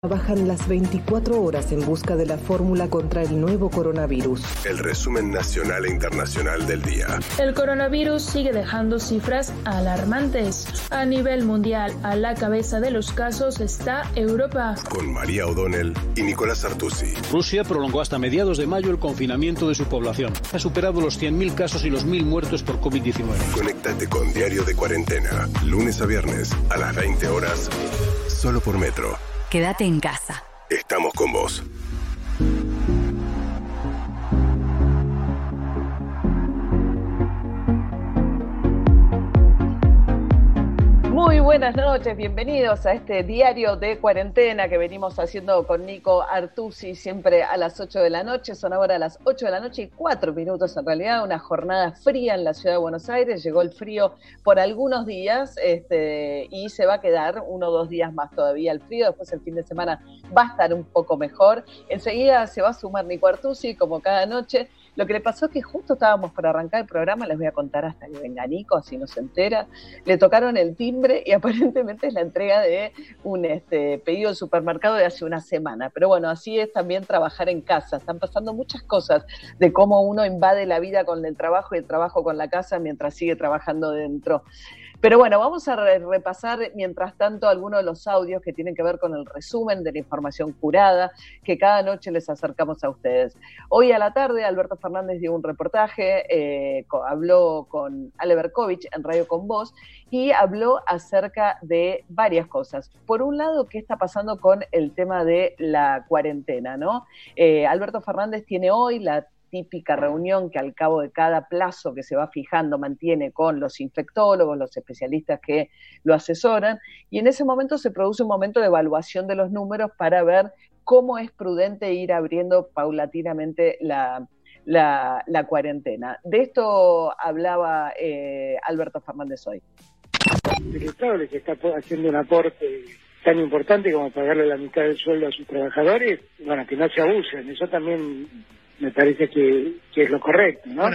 Trabajan las 24 horas en busca de la fórmula contra el nuevo coronavirus. El resumen nacional e internacional del día. El coronavirus sigue dejando cifras alarmantes. A nivel mundial, a la cabeza de los casos está Europa. Con María O'Donnell y Nicolás Artusi. Rusia prolongó hasta mediados de mayo el confinamiento de su población. Ha superado los 100.000 casos y los 1.000 muertos por COVID-19. Conéctate con Diario de Cuarentena, lunes a viernes a las 20 horas, solo por Metro. Quédate en casa. Estamos con vos. Buenas noches, bienvenidos a este diario de cuarentena que venimos haciendo con Nico Artusi siempre a las 8 de la noche. Son ahora las 8 de la noche y 4 minutos en realidad, una jornada fría en la ciudad de Buenos Aires. Llegó el frío por algunos días este, y se va a quedar uno o dos días más todavía el frío. Después el fin de semana va a estar un poco mejor. Enseguida se va a sumar Nico Artusi como cada noche. Lo que le pasó es que justo estábamos por arrancar el programa, les voy a contar hasta que venga Nico, así no se entera. Le tocaron el timbre y aparentemente es la entrega de un este, pedido de supermercado de hace una semana. Pero bueno, así es también trabajar en casa. Están pasando muchas cosas de cómo uno invade la vida con el trabajo y el trabajo con la casa mientras sigue trabajando dentro. Pero bueno, vamos a repasar mientras tanto algunos de los audios que tienen que ver con el resumen de la información curada que cada noche les acercamos a ustedes. Hoy a la tarde Alberto Fernández dio un reportaje, eh, habló con Ale Berkovich en Radio Con Voz y habló acerca de varias cosas. Por un lado, ¿qué está pasando con el tema de la cuarentena? ¿no? Eh, Alberto Fernández tiene hoy la típica reunión que al cabo de cada plazo que se va fijando mantiene con los infectólogos, los especialistas que lo asesoran, y en ese momento se produce un momento de evaluación de los números para ver cómo es prudente ir abriendo paulatinamente la, la, cuarentena. De esto hablaba eh, Alberto Fernández hoy. Estado les está haciendo un aporte tan importante como pagarle la mitad del sueldo a sus trabajadores, bueno, que no se abusen, eso también me parece que, es lo correcto, ¿no?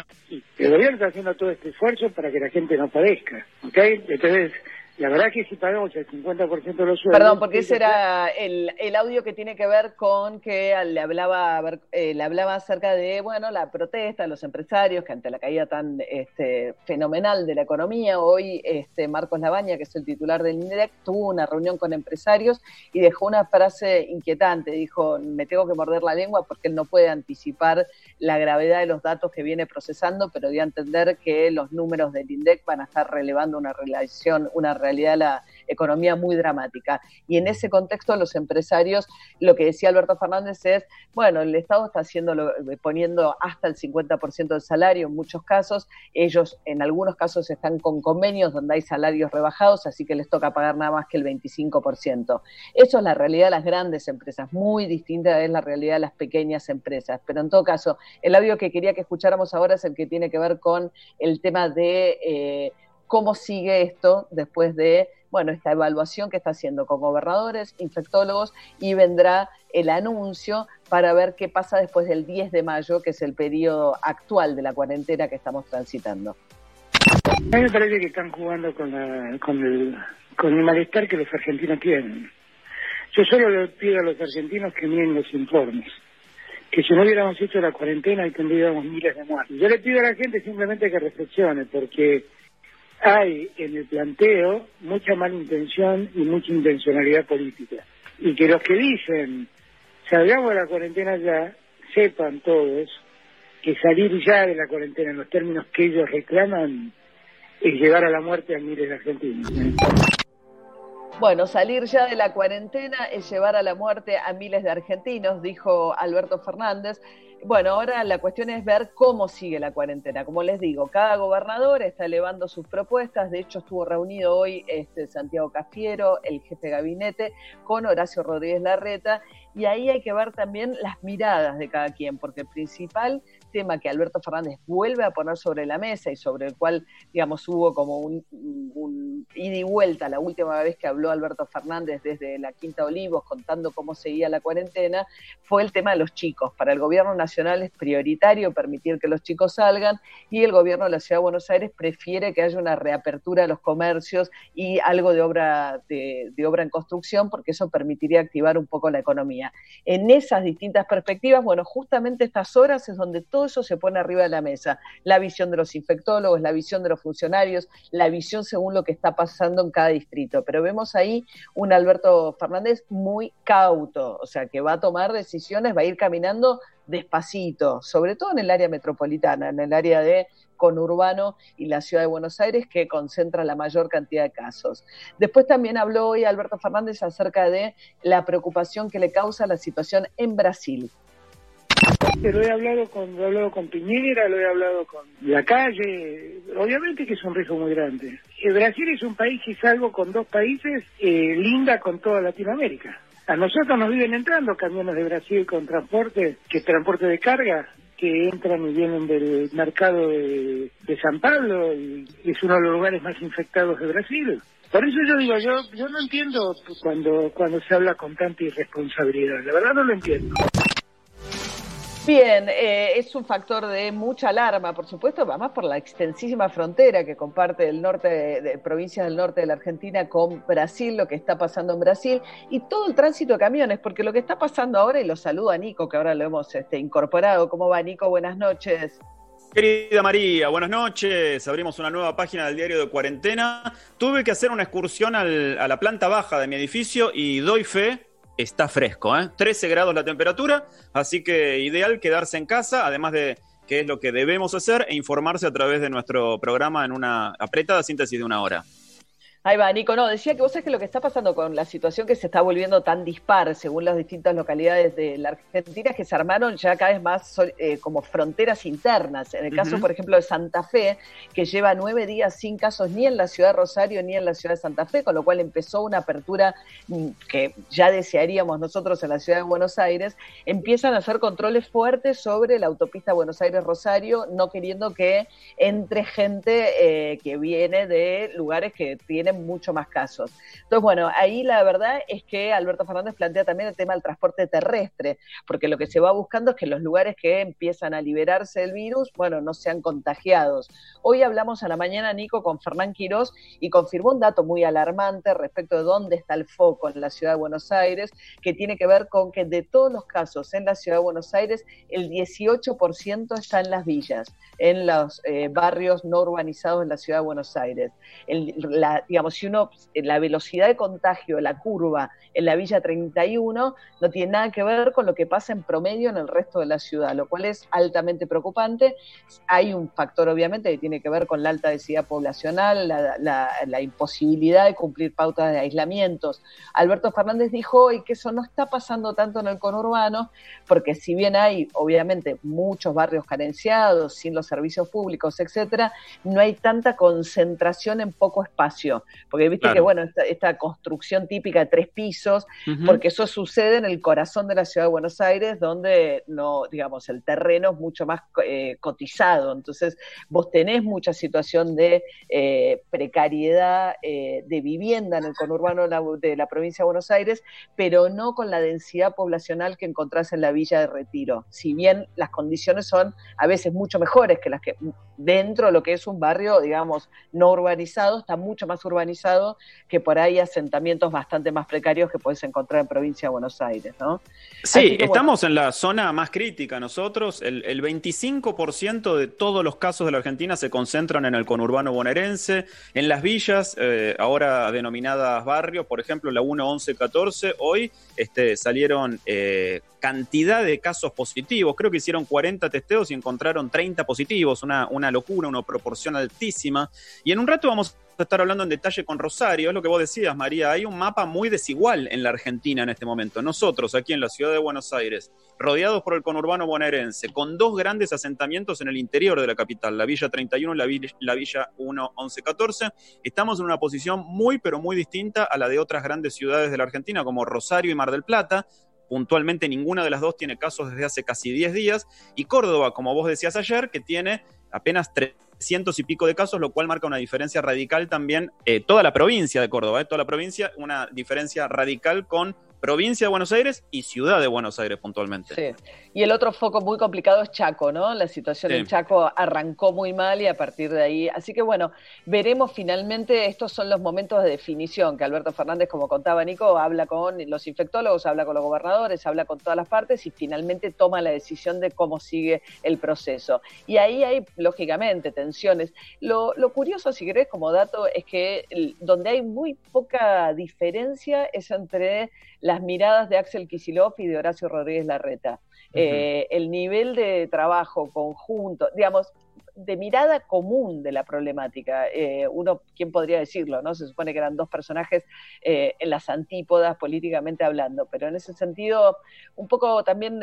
el gobierno está haciendo todo este esfuerzo para que la gente no padezca, ¿ok? Entonces, la verdad que si pagamos el 50% de los sueldos... Perdón, porque ese era el, el audio que tiene que ver con que le hablaba, eh, le hablaba acerca de, bueno, la protesta de los empresarios que ante la caída tan este, fenomenal de la economía, hoy este, Marcos Labaña, que es el titular del INDEC, tuvo una reunión con empresarios y dejó una frase inquietante, dijo, me tengo que morder la lengua porque él no puede anticipar la gravedad de los datos que viene procesando, pero dio a entender que los números del INDEC van a estar relevando una relación, una realidad la economía muy dramática. Y en ese contexto los empresarios, lo que decía Alberto Fernández es, bueno, el Estado está haciendo poniendo hasta el 50% del salario en muchos casos, ellos en algunos casos están con convenios donde hay salarios rebajados, así que les toca pagar nada más que el 25%. Eso es la realidad de las grandes empresas, muy distinta es la realidad de las pequeñas empresas, pero en todo caso, el audio que quería que escucháramos ahora es el que tiene que ver con el tema de... Eh, cómo sigue esto después de bueno, esta evaluación que está haciendo con gobernadores, infectólogos y vendrá el anuncio para ver qué pasa después del 10 de mayo, que es el periodo actual de la cuarentena que estamos transitando. A mí me parece que están jugando con, con, el, con el malestar que los argentinos tienen. Yo solo le pido a los argentinos que miren los informes que si no hubiéramos hecho la cuarentena y tendríamos miles de muertes. Yo le pido a la gente simplemente que reflexione, porque hay en el planteo mucha mala intención y mucha intencionalidad política. Y que los que dicen, salgamos de la cuarentena ya, sepan todos que salir ya de la cuarentena en los términos que ellos reclaman es llevar a la muerte a miles de argentinos. Bueno, salir ya de la cuarentena es llevar a la muerte a miles de argentinos, dijo Alberto Fernández. Bueno, ahora la cuestión es ver cómo sigue la cuarentena. Como les digo, cada gobernador está elevando sus propuestas. De hecho, estuvo reunido hoy este, Santiago Cafiero, el jefe de gabinete, con Horacio Rodríguez Larreta. Y ahí hay que ver también las miradas de cada quien, porque el principal tema que Alberto Fernández vuelve a poner sobre la mesa y sobre el cual, digamos, hubo como un, ida y vuelta la última vez que habló Alberto Fernández desde la Quinta Olivos contando cómo seguía la cuarentena, fue el tema de los chicos. Para el gobierno nacional es prioritario permitir que los chicos salgan y el gobierno de la Ciudad de Buenos Aires prefiere que haya una reapertura de los comercios y algo de obra, de obra en construcción porque eso permitiría activar un poco la economía. En esas distintas perspectivas, bueno, justamente estas horas es donde todo eso se pone arriba de la mesa. La visión de los infectólogos, la visión de los funcionarios, la visión según lo que está pasando en cada distrito. Pero vemos ahí un Alberto Fernández muy cauto, o sea, que va a tomar decisiones, va a ir caminando despacito, sobre todo en el área metropolitana, en el área de conurbano y la ciudad de Buenos Aires, que concentra la mayor cantidad de casos. Después también habló hoy Alberto Fernández acerca de la preocupación que le causa la situación en Brasil. Lo he hablado con, lo he hablado con Piñera, lo he hablado con la calle. Obviamente que es un riesgo muy grande. Brasil es un país que salvo con dos países eh, linda con toda Latinoamérica. A nosotros nos viven entrando camiones de Brasil con transporte, que es transporte de carga, que entran y vienen del mercado de, San Pablo y es uno de los lugares más infectados de Brasil. Por eso yo digo, yo yo no entiendo cuando cuando se habla con tanta irresponsabilidad. La verdad no lo entiendo. Bien, eh, es un factor de mucha alarma, por supuesto, además por la extensísima frontera que comparte el norte de, provincias del norte de la Argentina con Brasil, lo que está pasando en Brasil y todo el tránsito de camiones, porque lo que está pasando ahora, y lo saludo a Nico, que ahora lo hemos este, incorporado. ¿Cómo va, Nico? Buenas noches. Querida María, buenas noches. Abrimos una nueva página del diario de cuarentena. Tuve que hacer una excursión al, a la planta baja de mi edificio y doy fe está fresco, ¿eh? 13 grados la temperatura, así que ideal quedarse en casa, además de que es lo que debemos hacer e informarse a través de nuestro programa en una apretada síntesis de una hora. Ahí va, Nico. No, decía que vos sabés que lo que está pasando con la situación que se está volviendo tan dispar según las distintas localidades de la Argentina es que se armaron ya cada vez más eh, como fronteras internas. En el caso, uh -huh. por ejemplo, de Santa Fe, que lleva nueve días sin casos ni en la ciudad de Rosario ni en la ciudad de Santa Fe, con lo cual empezó una apertura mm, que ya desearíamos nosotros en la ciudad de Buenos Aires. Empiezan a hacer controles fuertes sobre la autopista Buenos Aires-Rosario, no queriendo que entre gente eh, que viene de lugares que tienen mucho más casos. Entonces, bueno, ahí la verdad es que Alberto Fernández plantea también el tema del transporte terrestre, porque lo que se va buscando es que los lugares que empiezan a liberarse del virus, bueno, no sean contagiados. Hoy hablamos a la mañana, Nico, con Fernán Quirós y confirmó un dato muy alarmante respecto de dónde está el foco en la ciudad de Buenos Aires, que tiene que ver con que de todos los casos en la ciudad de Buenos Aires, el 18% está en las villas, en los eh, barrios no urbanizados en la ciudad de Buenos Aires. Digamos, digamos, si uno, la velocidad de contagio, la curva en la Villa 31, no tiene nada que ver con lo que pasa en promedio en el resto de la ciudad, lo cual es altamente preocupante. Hay un factor, obviamente, que tiene que ver con la alta densidad poblacional, la, imposibilidad de cumplir pautas de aislamientos. Alberto Fernández dijo hoy que eso no está pasando tanto en el conurbano, porque si bien hay, obviamente, muchos barrios carenciados, sin los servicios públicos, etcétera, no hay tanta concentración en poco espacio porque viste claro. que, bueno, esta, esta, construcción típica de tres pisos, uh -huh. porque eso sucede en el corazón de la ciudad de Buenos Aires, donde no, digamos, el terreno es mucho más eh, cotizado. Entonces, vos tenés mucha situación de eh, precariedad eh, de vivienda en el conurbano de la, de la, provincia de Buenos Aires, pero no con la densidad poblacional que encontrás en la Villa de Retiro. Si bien las condiciones son a veces mucho mejores que las que dentro de lo que es un barrio, digamos, no urbanizado, está mucho más urbanizado que por ahí asentamientos bastante más precarios que puedes encontrar en provincia de Buenos Aires, ¿no? Sí, que, estamos bueno. en la zona más crítica nosotros. El, el 25% de todos los casos de la Argentina se concentran en el conurbano bonaerense, en las villas, eh, ahora denominadas barrios, por ejemplo, la 1, 11, 14, hoy este, salieron eh, cantidad de casos positivos. Creo que hicieron 40 testeos y encontraron 30 positivos, una, una locura, una proporción altísima. Y en un rato vamos a estar hablando en detalle con Rosario, es lo que vos decías, María, hay un mapa muy desigual en la Argentina en este momento. Nosotros, aquí en la ciudad de Buenos Aires, rodeados por el conurbano bonaerense, con dos grandes asentamientos en el interior de la capital, la Villa 31 y la Villa, la Villa 1, 11, 14, estamos en una posición muy, pero muy distinta a la de otras grandes ciudades de la Argentina, como Rosario y Mar del Plata, puntualmente ninguna de las dos tiene casos desde hace casi 10 días, y Córdoba, como vos decías ayer, que tiene apenas 300 y pico de casos, lo cual marca una diferencia radical también, eh, toda la provincia de Córdoba, eh, toda la provincia, una diferencia radical con provincia de Buenos Aires y ciudad de Buenos Aires puntualmente. Sí. Y el otro foco muy complicado es Chaco, ¿no? La situación en Chaco arrancó muy mal y a partir de ahí. Así que bueno, veremos finalmente, estos son los momentos de definición que Alberto Fernández, como contaba Nico, habla con los infectólogos, habla con los gobernadores, habla con todas las partes y finalmente toma la decisión de cómo sigue el proceso. Y ahí hay, lógicamente, tensiones. Lo, lo curioso, si querés, como dato, es que donde hay muy poca diferencia es entre las miradas de Axel Kisilov y de Horacio Rodríguez Larreta. Eh, el nivel de trabajo conjunto, digamos, de mirada común de la problemática. Eh, uno, ¿quién podría decirlo? no Se supone que eran dos personajes eh, en las antípodas políticamente hablando, pero en ese sentido, un poco también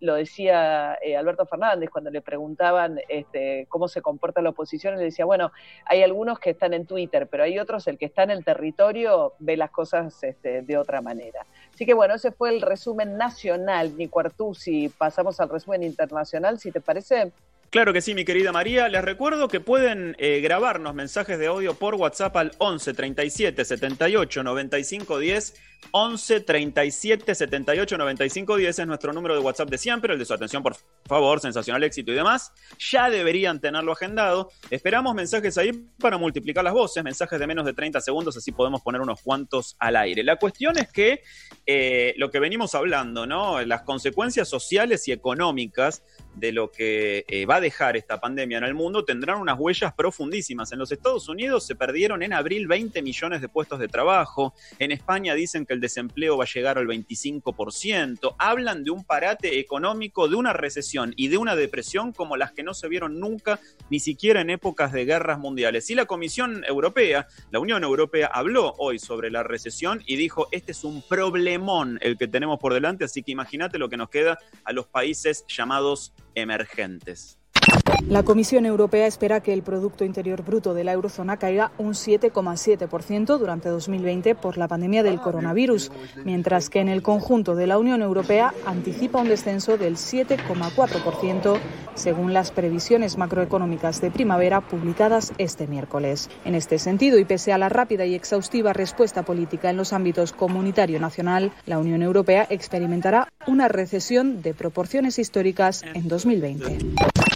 lo decía Alberto Fernández cuando le preguntaban este, cómo se comporta la oposición, él decía, bueno, hay algunos que están en Twitter, pero hay otros, el que está en el territorio ve las cosas este, de otra manera. Así que bueno, ese fue el resumen nacional, Nico Artusi. Pasamos al resumen internacional, si te parece. Claro que sí, mi querida María. Les recuerdo que pueden eh, grabarnos mensajes de audio por WhatsApp al 11 37 78 95 10 11 37 78 95 10 es nuestro número de WhatsApp de siempre, el de su atención, por favor, sensacional éxito y demás. Ya deberían tenerlo agendado. Esperamos mensajes ahí para multiplicar las voces, mensajes de menos de 30 segundos, así podemos poner unos cuantos al aire. La cuestión es que eh, lo que venimos hablando, ¿no? Las consecuencias sociales y económicas de lo que eh, va a dejar esta pandemia en el mundo tendrán unas huellas profundísimas. En los Estados Unidos se perdieron en abril 20 millones de puestos de trabajo. En España dicen que el desempleo va a llegar al 25%. Hablan de un parate económico, de una recesión y de una depresión como las que no se vieron nunca, ni siquiera en épocas de guerras mundiales. Y la Comisión Europea, la Unión Europea, habló hoy sobre la recesión y dijo, este es un problemón el que tenemos por delante, así que imagínate lo que nos queda a los países llamados emergentes. La Comisión Europea espera que el Producto Interior Bruto de la eurozona caiga un 7,7% durante 2020 por la pandemia del coronavirus, mientras que en el conjunto de la Unión Europea anticipa un descenso del 7,4% según las previsiones macroeconómicas de primavera publicadas este miércoles. En este sentido, y pese a la rápida y exhaustiva respuesta política en los ámbitos comunitario nacional, la Unión Europea experimentará una recesión de proporciones históricas en 2020.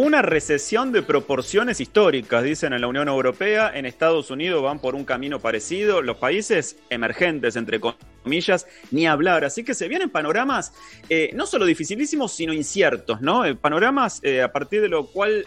Una recesión de proporciones históricas, dicen en la Unión Europea. En Estados Unidos van por un camino parecido. Los países emergentes, entre comillas, ni hablar. Así que se vienen panoramas eh, no solo dificilísimos, sino inciertos, ¿no? Eh, panoramas eh, a partir de lo cual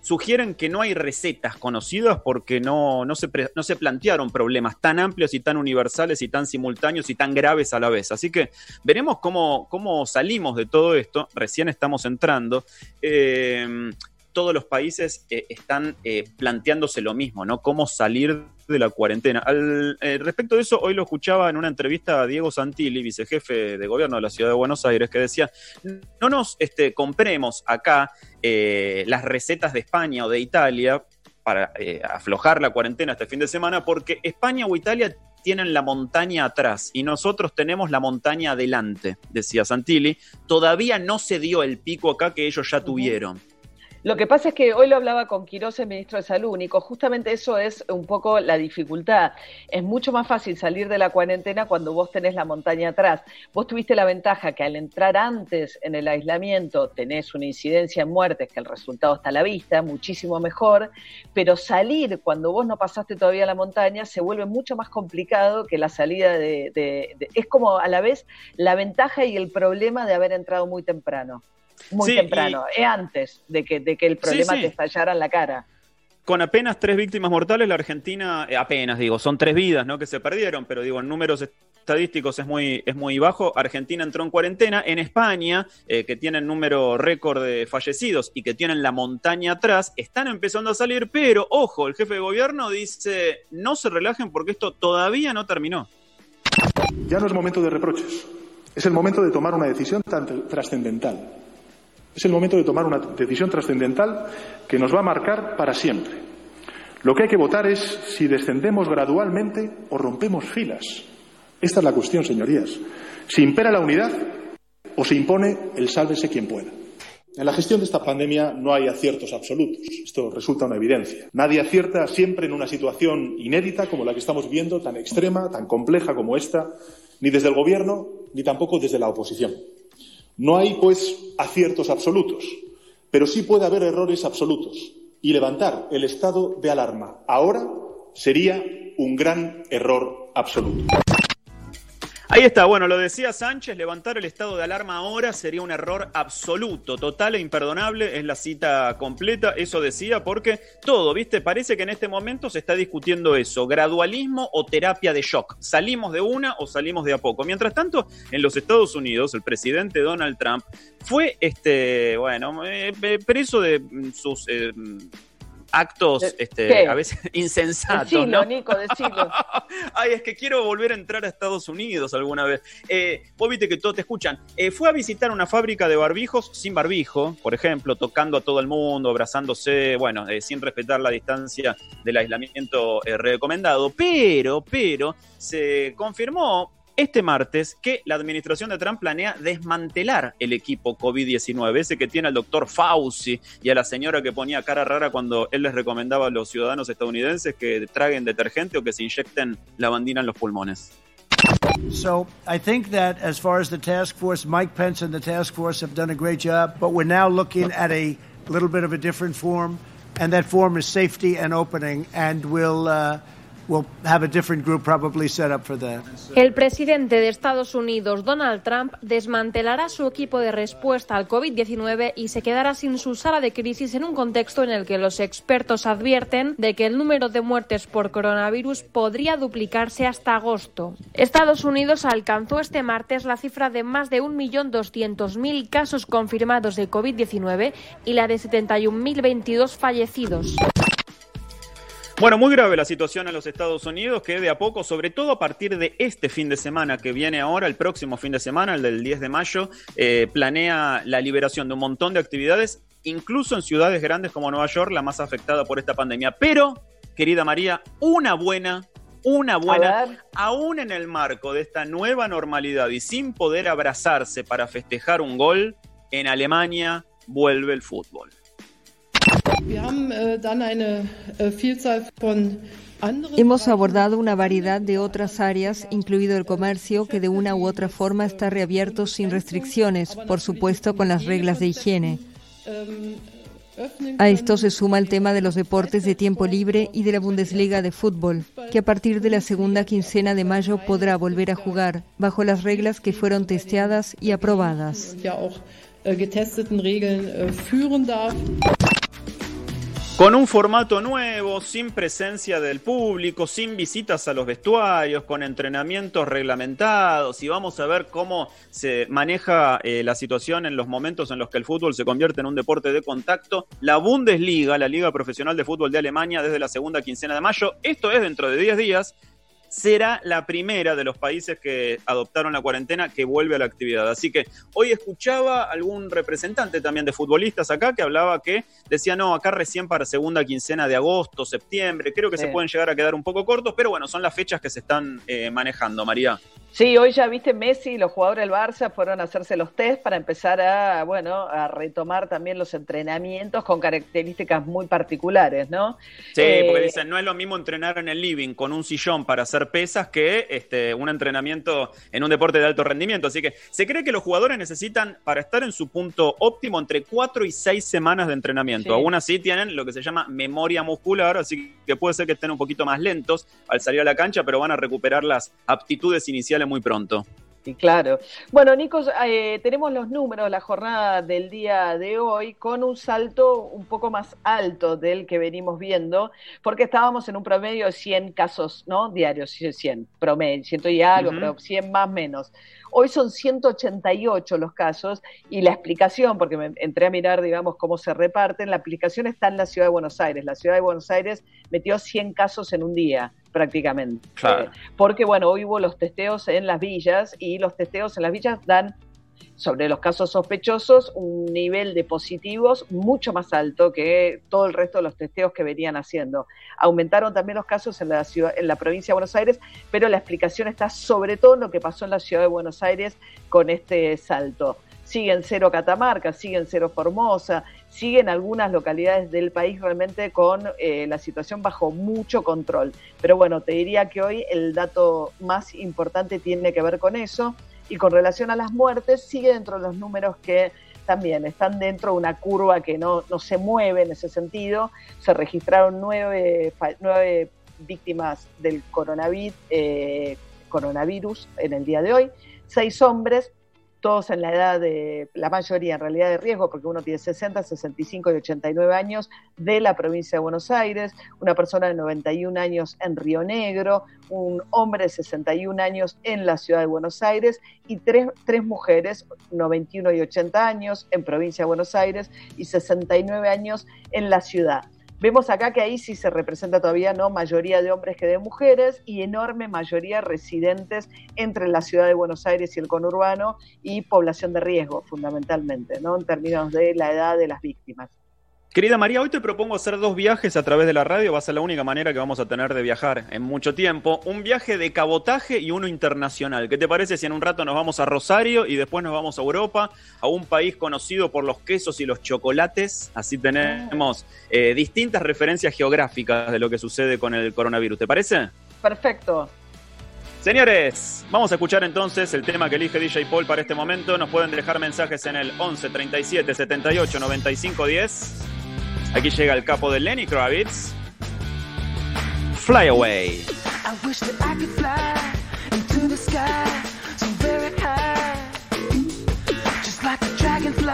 sugieren que no hay recetas conocidas porque no, no, se no se plantearon problemas tan amplios y tan universales y tan simultáneos y tan graves a la vez. Así que veremos cómo, cómo salimos de todo esto. Recién estamos entrando. Eh, todos los países eh, están eh, planteándose lo mismo, ¿no? Cómo salir de la cuarentena. Al, respecto de eso, hoy lo escuchaba en una entrevista a Diego Santilli, vicejefe de gobierno de la ciudad de Buenos Aires, que decía, no nos este, compremos acá las recetas de España o de Italia para aflojar la cuarentena este fin de semana, porque España o Italia tienen la montaña atrás y nosotros tenemos la montaña adelante, decía Santilli. Todavía no se dio el pico acá que ellos ya tuvieron. Lo que pasa es que hoy lo hablaba con Quiroz, el ministro de Salud, Nico, justamente eso es un poco la dificultad. Es mucho más fácil salir de la cuarentena cuando vos tenés la montaña atrás. Vos tuviste la ventaja que al entrar antes en el aislamiento tenés una incidencia en muertes, que el resultado está a la vista, muchísimo mejor, pero salir cuando vos no pasaste todavía la montaña se vuelve mucho más complicado que la salida de... es como a la vez la ventaja y el problema de haber entrado muy temprano muy temprano, es antes de que, de que el problema te estallara en la cara. Con apenas tres víctimas mortales, la Argentina, eh, apenas digo, son tres vidas ¿no? que se perdieron, pero digo, en números estadísticos es muy, es muy bajo. Argentina entró en cuarentena. En España, eh, que tienen número récord de fallecidos y que tienen la montaña atrás, están empezando a salir, pero ojo, el jefe de gobierno dice, no se relajen porque esto todavía no terminó. Ya no es momento de reproches, es el momento de tomar una decisión tan trascendental es el momento de tomar una decisión trascendental que nos va a marcar para siempre. Lo que hay que votar es si descendemos gradualmente o rompemos filas. Esta es la cuestión, señorías. Si impera la unidad o se impone el sálvese quien pueda. En la gestión de esta pandemia no hay aciertos absolutos. Esto resulta una evidencia. Nadie acierta siempre en una situación inédita como la que estamos viendo, tan extrema, tan compleja como esta, ni desde el Gobierno ni tampoco desde la oposición. No hay, pues, aciertos absolutos, pero sí puede haber errores absolutos. Y levantar el estado de alarma ahora sería un gran error absoluto. Ahí está, bueno, lo decía Sánchez, levantar el estado de alarma ahora sería un error absoluto, total e imperdonable, es la cita completa, eso decía, porque todo, viste, parece que en este momento se está discutiendo eso, gradualismo o terapia de shock, salimos de una o salimos de a poco. Mientras tanto, en los Estados Unidos, el presidente Donald Trump fue, este, bueno, eh, eh, preso de sus... Eh, actos este, a veces insensatos. Decilo, ¿no? Nico, decilo. Ay, es que quiero volver a entrar a Estados Unidos alguna vez. Eh, vos viste que todos te escuchan. Eh, fue a visitar una fábrica de barbijos sin barbijo, por ejemplo, tocando a todo el mundo, abrazándose, bueno, eh, sin respetar la distancia del aislamiento eh, recomendado. Pero, pero, se confirmó este martes que la administración de Trump planea desmantelar el equipo COVID-19, ese que tiene al doctor Fauci y a la señora que ponía cara rara cuando él les recomendaba a los ciudadanos estadounidenses que traguen detergente o que se inyecten lavandina en los pulmones. So I think that as far as the task force, Mike Pence and the task force have done a great job, but we're now looking at a little bit of a different form, and that form is safety and opening, and we'll. Uh, el presidente de Estados Unidos, Donald Trump, desmantelará su equipo de respuesta al COVID-19 y se quedará sin su sala de crisis en un contexto en el que los expertos advierten de que el número de muertes por coronavirus podría duplicarse hasta agosto. Estados Unidos alcanzó este martes la cifra de más de 1.200.000 casos confirmados de COVID-19 y la de 71.022 fallecidos. Bueno, muy grave la situación en los Estados Unidos, que de a poco, sobre todo a partir de este fin de semana que viene ahora, el próximo fin de semana, el del 10 de mayo, eh, planea la liberación de un montón de actividades, incluso en ciudades grandes como Nueva York, la más afectada por esta pandemia. Pero, querida María, una buena una buena, aún en el marco de esta nueva normalidad y sin poder abrazarse para festejar un gol, en Alemania vuelve el fútbol. Äh, äh, Hemos abordado una variedad de otras áreas, incluido el comercio, que de una u otra forma está reabierto sin restricciones, por supuesto con las reglas de higiene. A esto se suma el tema de los deportes de tiempo libre y de la Bundesliga de fútbol, que a partir de la segunda quincena de mayo podrá volver a jugar bajo las reglas que fueron testeadas y aprobadas. Con un formato nuevo, sin presencia del público, sin visitas a los vestuarios, con entrenamientos reglamentados y vamos a ver cómo se maneja eh, la situación en los momentos en los que el fútbol se convierte en un deporte de contacto. La Bundesliga, la Liga Profesional de Fútbol de Alemania, desde la segunda quincena de mayo. Esto es dentro de 10 días será la primera de los países que adoptaron la cuarentena que vuelve a la actividad. Así que hoy escuchaba algún representante también de futbolistas acá que hablaba que decía, no, acá recién para segunda quincena de agosto, septiembre, creo que se pueden llegar a quedar un poco cortos, pero bueno, son las fechas que se están eh, manejando, María. Sí, hoy ya viste Messi y los jugadores del Barça fueron a hacerse los test para empezar a, bueno, a retomar también los entrenamientos con características muy particulares, ¿no? Sí, porque eh, dicen, no es lo mismo entrenar en el living con un sillón para hacer pesas que este, un entrenamiento en un deporte de alto rendimiento. Así que se cree que los jugadores necesitan, para estar en su punto óptimo, entre cuatro y seis semanas de entrenamiento. Aún así tienen lo que se llama memoria muscular, así que puede ser que estén un poquito más lentos al salir a la cancha, pero van a recuperar las aptitudes iniciales muy pronto. Y claro. Bueno, Nico, eh, tenemos los números, la jornada del día de hoy, con un salto un poco más alto del que venimos viendo, porque estábamos en un promedio de 100 casos, ¿no? Diarios, 100, promedio, ciento y algo, pero 100 más menos. Hoy son 188 los casos y la explicación, porque me entré a mirar, digamos, cómo se reparten, la explicación está en la ciudad de Buenos Aires. La ciudad de Buenos Aires metió 100 casos en un día prácticamente. porque, bueno, hoy hubo los testeos en las villas y los testeos en las villas dan sobre los casos sospechosos un nivel de positivos mucho más alto que todo el resto de los testeos que venían haciendo. Aumentaron también los casos en la ciudad, en la provincia de Buenos Aires, pero la explicación está sobre todo en lo que pasó en la ciudad de Buenos Aires con este salto siguen cero Catamarca, siguen cero Formosa, siguen algunas localidades del país realmente con eh, la situación bajo mucho control. Pero bueno, te diría que hoy el dato más importante tiene que ver con eso y con relación a las muertes sigue dentro de los números que también están dentro de una curva que no, no se mueve en ese sentido. Se registraron nueve, nueve víctimas del coronavirus, eh, coronavirus en el día de hoy, seis hombres, todos en la edad de, la mayoría en realidad de riesgo, porque uno tiene 60, 65 y 89 años, de la provincia de Buenos Aires, una persona de 91 años en Río Negro, un hombre de 61 años en la ciudad de Buenos Aires y tres, tres mujeres, 91 y 80 años en provincia de Buenos Aires y 69 años en la ciudad. Vemos acá que ahí sí se representa todavía no mayoría de hombres que de mujeres y enorme mayoría residentes entre la ciudad de Buenos Aires y el conurbano y población de riesgo fundamentalmente, ¿no? En términos de la edad de las víctimas. Querida María, hoy te propongo hacer dos viajes a través de la radio, va a ser la única manera que vamos a tener de viajar en mucho tiempo. Un viaje de cabotaje y uno internacional. ¿Qué te parece si en un rato nos vamos a Rosario y después nos vamos a Europa, a un país conocido por los quesos y los chocolates? Así tenemos eh, distintas referencias geográficas de lo que sucede con el coronavirus. ¿Te parece? Perfecto. Señores, vamos a escuchar entonces el tema que elige DJ Paul para este momento. Nos pueden dejar mensajes en el 11 37 78 95 10. Aquí llega el capo de Lenny Kravitz. Fly away. I wish that I could fly into the sky so very high. Just like a dragonfly.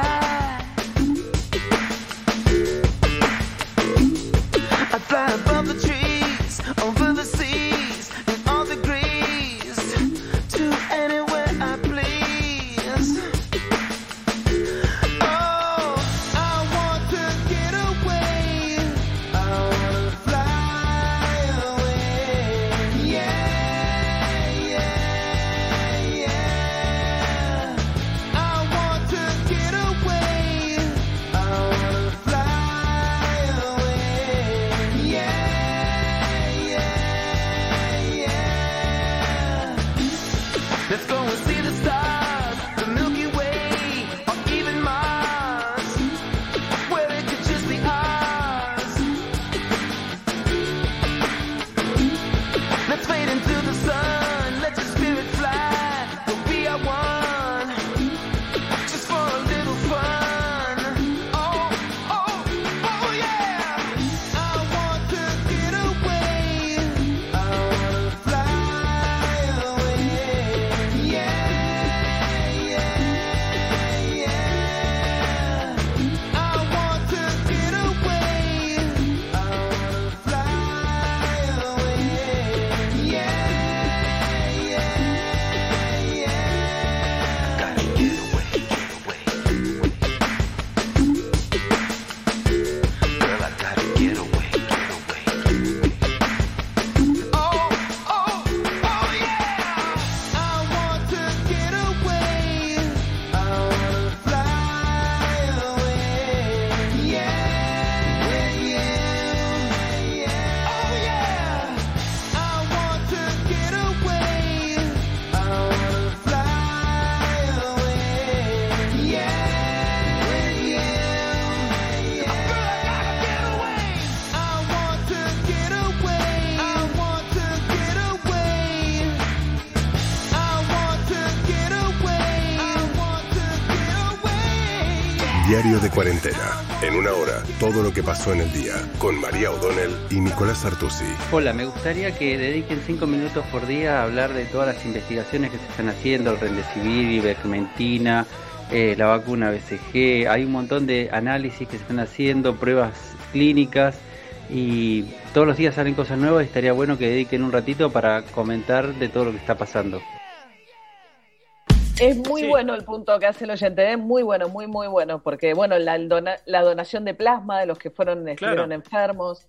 I'd fly above the trees, todo lo que pasó en el día. Con María O'Donnell y Nicolás Artusi. Hola, me gustaría que dediquen cinco minutos por día a hablar de todas las investigaciones que se están haciendo, el Remdesivir, Ivermectina, eh, la vacuna BCG, hay un montón de análisis que se están haciendo, pruebas clínicas y todos los días salen cosas nuevas estaría bueno que dediquen un ratito para comentar de todo lo que está pasando. Es muy bueno el punto que hace el oyente, es muy bueno, muy, muy bueno, porque bueno, la, dona- la donación de plasma de los que fueron estuvieron enfermos.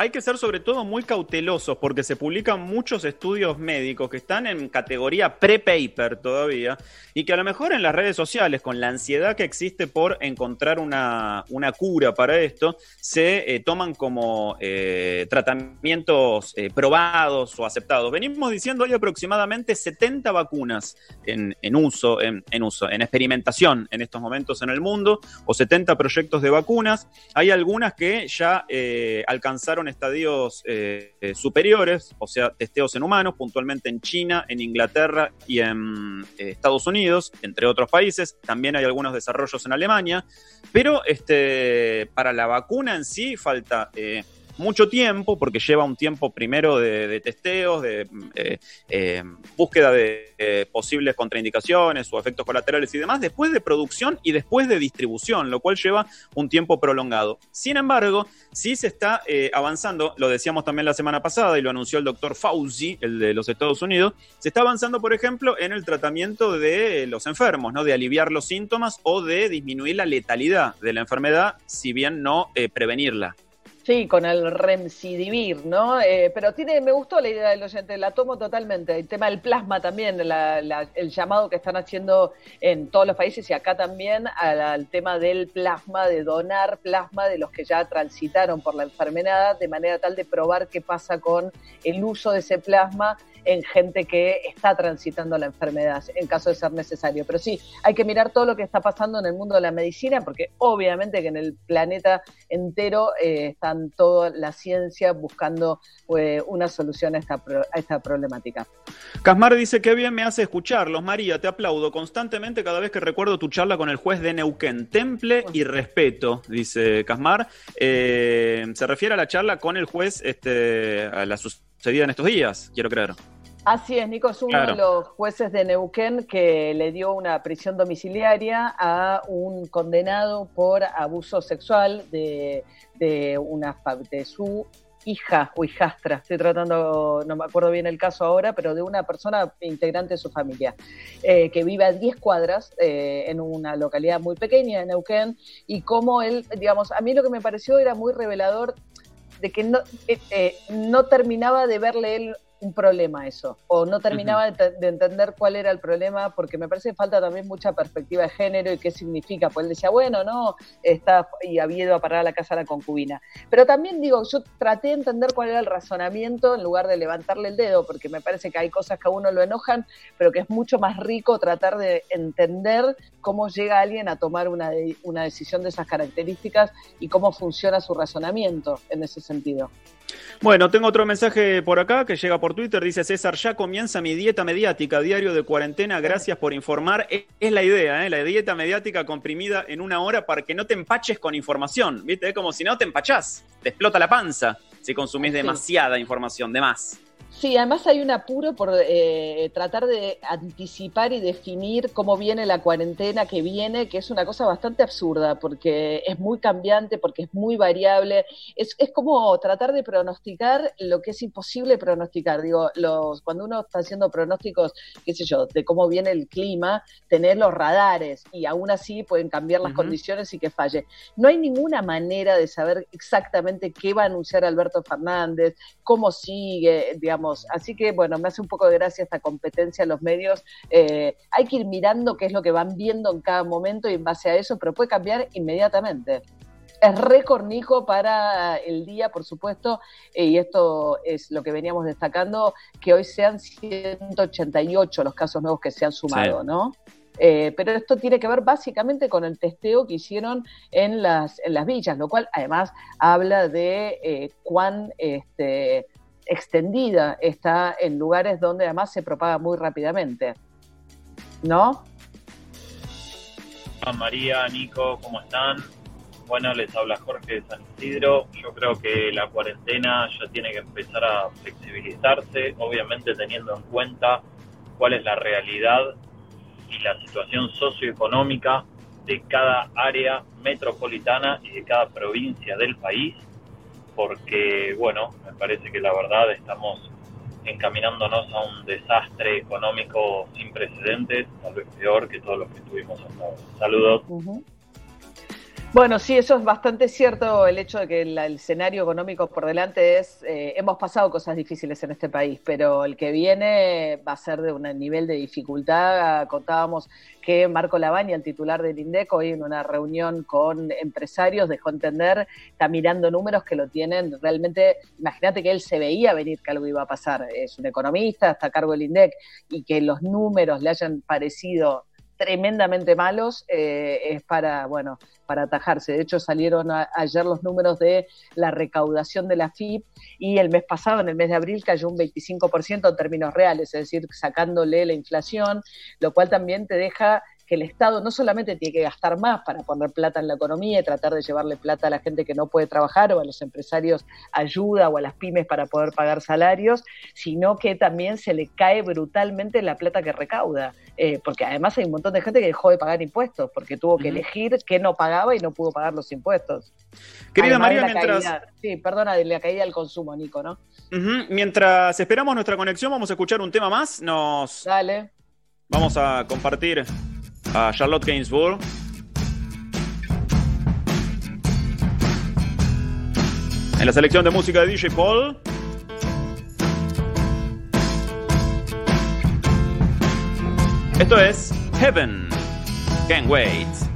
Hay que ser sobre todo muy cautelosos porque se publican muchos estudios médicos que están en categoría pre-paper todavía y que a lo mejor en las redes sociales, con la ansiedad que existe por encontrar una, una cura para esto, se eh, toman como eh, tratamientos eh, probados o aceptados. Venimos diciendo hay aproximadamente 70 vacunas en, en uso, en, en, uso, en experimentación en estos momentos en el mundo, o 70 proyectos de vacunas. Hay algunas que ya alcanzaron estadios superiores, o sea, testeos en humanos, puntualmente en China, en Inglaterra y en Estados Unidos, entre otros países. También hay algunos desarrollos en Alemania, pero este, para la vacuna en sí falta eh, mucho tiempo, porque lleva un tiempo primero de, testeos, de eh, eh, búsqueda de posibles contraindicaciones o efectos colaterales y demás, después de producción y después de distribución, lo cual lleva un tiempo prolongado. Sin embargo, sí se está eh, avanzando, lo decíamos también la semana pasada y lo anunció el doctor Fauci, el de los Estados Unidos, se está avanzando, por ejemplo, en el tratamiento de los enfermos, ¿no? de aliviar los síntomas o de disminuir la letalidad de la enfermedad, si bien no prevenirla. Sí, con el Remsidivir, ¿no? Eh, pero tiene, me gustó la idea del oyente, la tomo totalmente. El tema del plasma también, el llamado que están haciendo en todos los países y acá también al, tema del plasma, de donar plasma de los que ya transitaron por la enfermedad, de manera tal de probar qué pasa con el uso de ese plasma en gente que está transitando la enfermedad, en caso de ser necesario. Pero sí, hay que mirar todo lo que está pasando en el mundo de la medicina, porque obviamente que en el planeta entero eh, están toda la ciencia buscando eh, una solución a esta, a esta problemática. Casmar dice que bien me hace escucharlos. María, te aplaudo constantemente cada vez que recuerdo tu charla con el juez de Neuquén. Temple y respeto, dice Casmar. Eh, se refiere a la charla con el juez, este, a la sucedida en estos días, quiero creer. Así es, Nico, es uno de los jueces de Neuquén que le dio una prisión domiciliaria a un condenado por abuso sexual de, una, de su hija o hijastra, estoy tratando, no me acuerdo bien el caso ahora, pero de una persona integrante de su familia, eh, que vive a 10 cuadras eh, en una localidad muy pequeña de Neuquén, y cómo él, digamos, a mí lo que me pareció era muy revelador de que no, eh, no terminaba de verle él un problema eso, o no terminaba de, entender cuál era el problema, porque me parece que falta también mucha perspectiva de género y qué significa, pues él decía, bueno, no, está y había ido a parar a la casa a la concubina. Pero también digo, yo traté de entender cuál era el razonamiento en lugar de levantarle el dedo, porque me parece que hay cosas que a uno lo enojan, pero que es mucho más rico tratar de entender cómo llega alguien a tomar una, una decisión de esas características y cómo funciona su razonamiento en ese sentido. Bueno, tengo otro mensaje por acá que llega por Twitter. Dice César, ya comienza mi dieta mediática, diario de cuarentena. Gracias por informar. Es, la idea, ¿eh? la dieta mediática comprimida en una hora para que no te empaches con información. ¿Viste? Es como si no te empachás, te explota la panza si consumís demasiada información, de más. Sí, además hay un apuro por eh, tratar de anticipar y definir cómo viene la cuarentena que viene, que es una cosa bastante absurda, porque es muy cambiante, porque es muy variable. Es, es como tratar de pronosticar lo que es imposible pronosticar. Digo, los, cuando uno está haciendo pronósticos, qué sé yo, de cómo viene el clima, tener los radares y aún así pueden cambiar las condiciones y que falle. No hay ninguna manera de saber exactamente qué va a anunciar Alberto Fernández, cómo sigue, digamos Así que, bueno, me hace un poco de gracia esta competencia en los medios. Eh, hay que ir mirando qué es lo que van viendo en cada momento y en base a eso, pero puede cambiar inmediatamente. Es récord, para el día, por supuesto, eh, y esto es lo que veníamos destacando, que hoy sean 188 los casos nuevos que se han sumado, ¿no? Eh, pero esto tiene que ver básicamente con el testeo que hicieron en las, en las villas, lo cual además habla de cuán este, extendida, está en lugares donde además se propaga muy rápidamente. ¿No? María, Nico, ¿cómo están? Bueno, les habla Jorge de San Isidro. Yo creo que la cuarentena ya tiene que empezar a flexibilizarse, obviamente teniendo en cuenta cuál es la realidad y la situación socioeconómica de cada área metropolitana y de cada provincia del país porque, bueno, me parece que la verdad estamos encaminándonos a un desastre económico sin precedentes, tal vez peor que todos los que tuvimos hasta ahora. Saludos. Bueno, sí, eso es bastante cierto, el hecho de que el, escenario económico por delante es, eh, hemos pasado cosas difíciles en este país, pero el que viene va a ser de un nivel de dificultad. Contábamos que Marco Lavagna, el titular del INDEC, hoy en una reunión con empresarios dejó entender, está mirando números que lo tienen realmente, imagínate que él se veía venir que algo iba a pasar, es un economista, está a cargo del INDEC, y que los números le hayan parecido tremendamente malos, eh, es para, bueno, para atajarse. De hecho, salieron ayer los números de la recaudación de la FIP y el mes pasado, en el mes de abril, cayó un 25% en términos reales, es decir, sacándole la inflación, lo cual también te deja que el Estado no solamente tiene que gastar más para poner plata en la economía y tratar de llevarle plata a la gente que no puede trabajar o a los empresarios ayuda o a las pymes para poder pagar salarios, sino que también se le cae brutalmente la plata que recauda. Eh, porque además hay un montón de gente que dejó de pagar impuestos porque tuvo que elegir qué no pagaba y no pudo pagar los impuestos. Querida María, mientras... sí, perdona, de la caída del consumo, Nico, ¿no? Mientras esperamos nuestra conexión, vamos a escuchar un tema más. Nos... Dale. Vamos a compartir a Charlotte Gainsbourg. En la selección de música de DJ Paul. Esto es Heaven. Can't wait.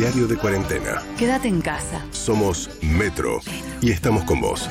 Diario de Cuarentena. Quédate en casa. Somos Metro y estamos con vos.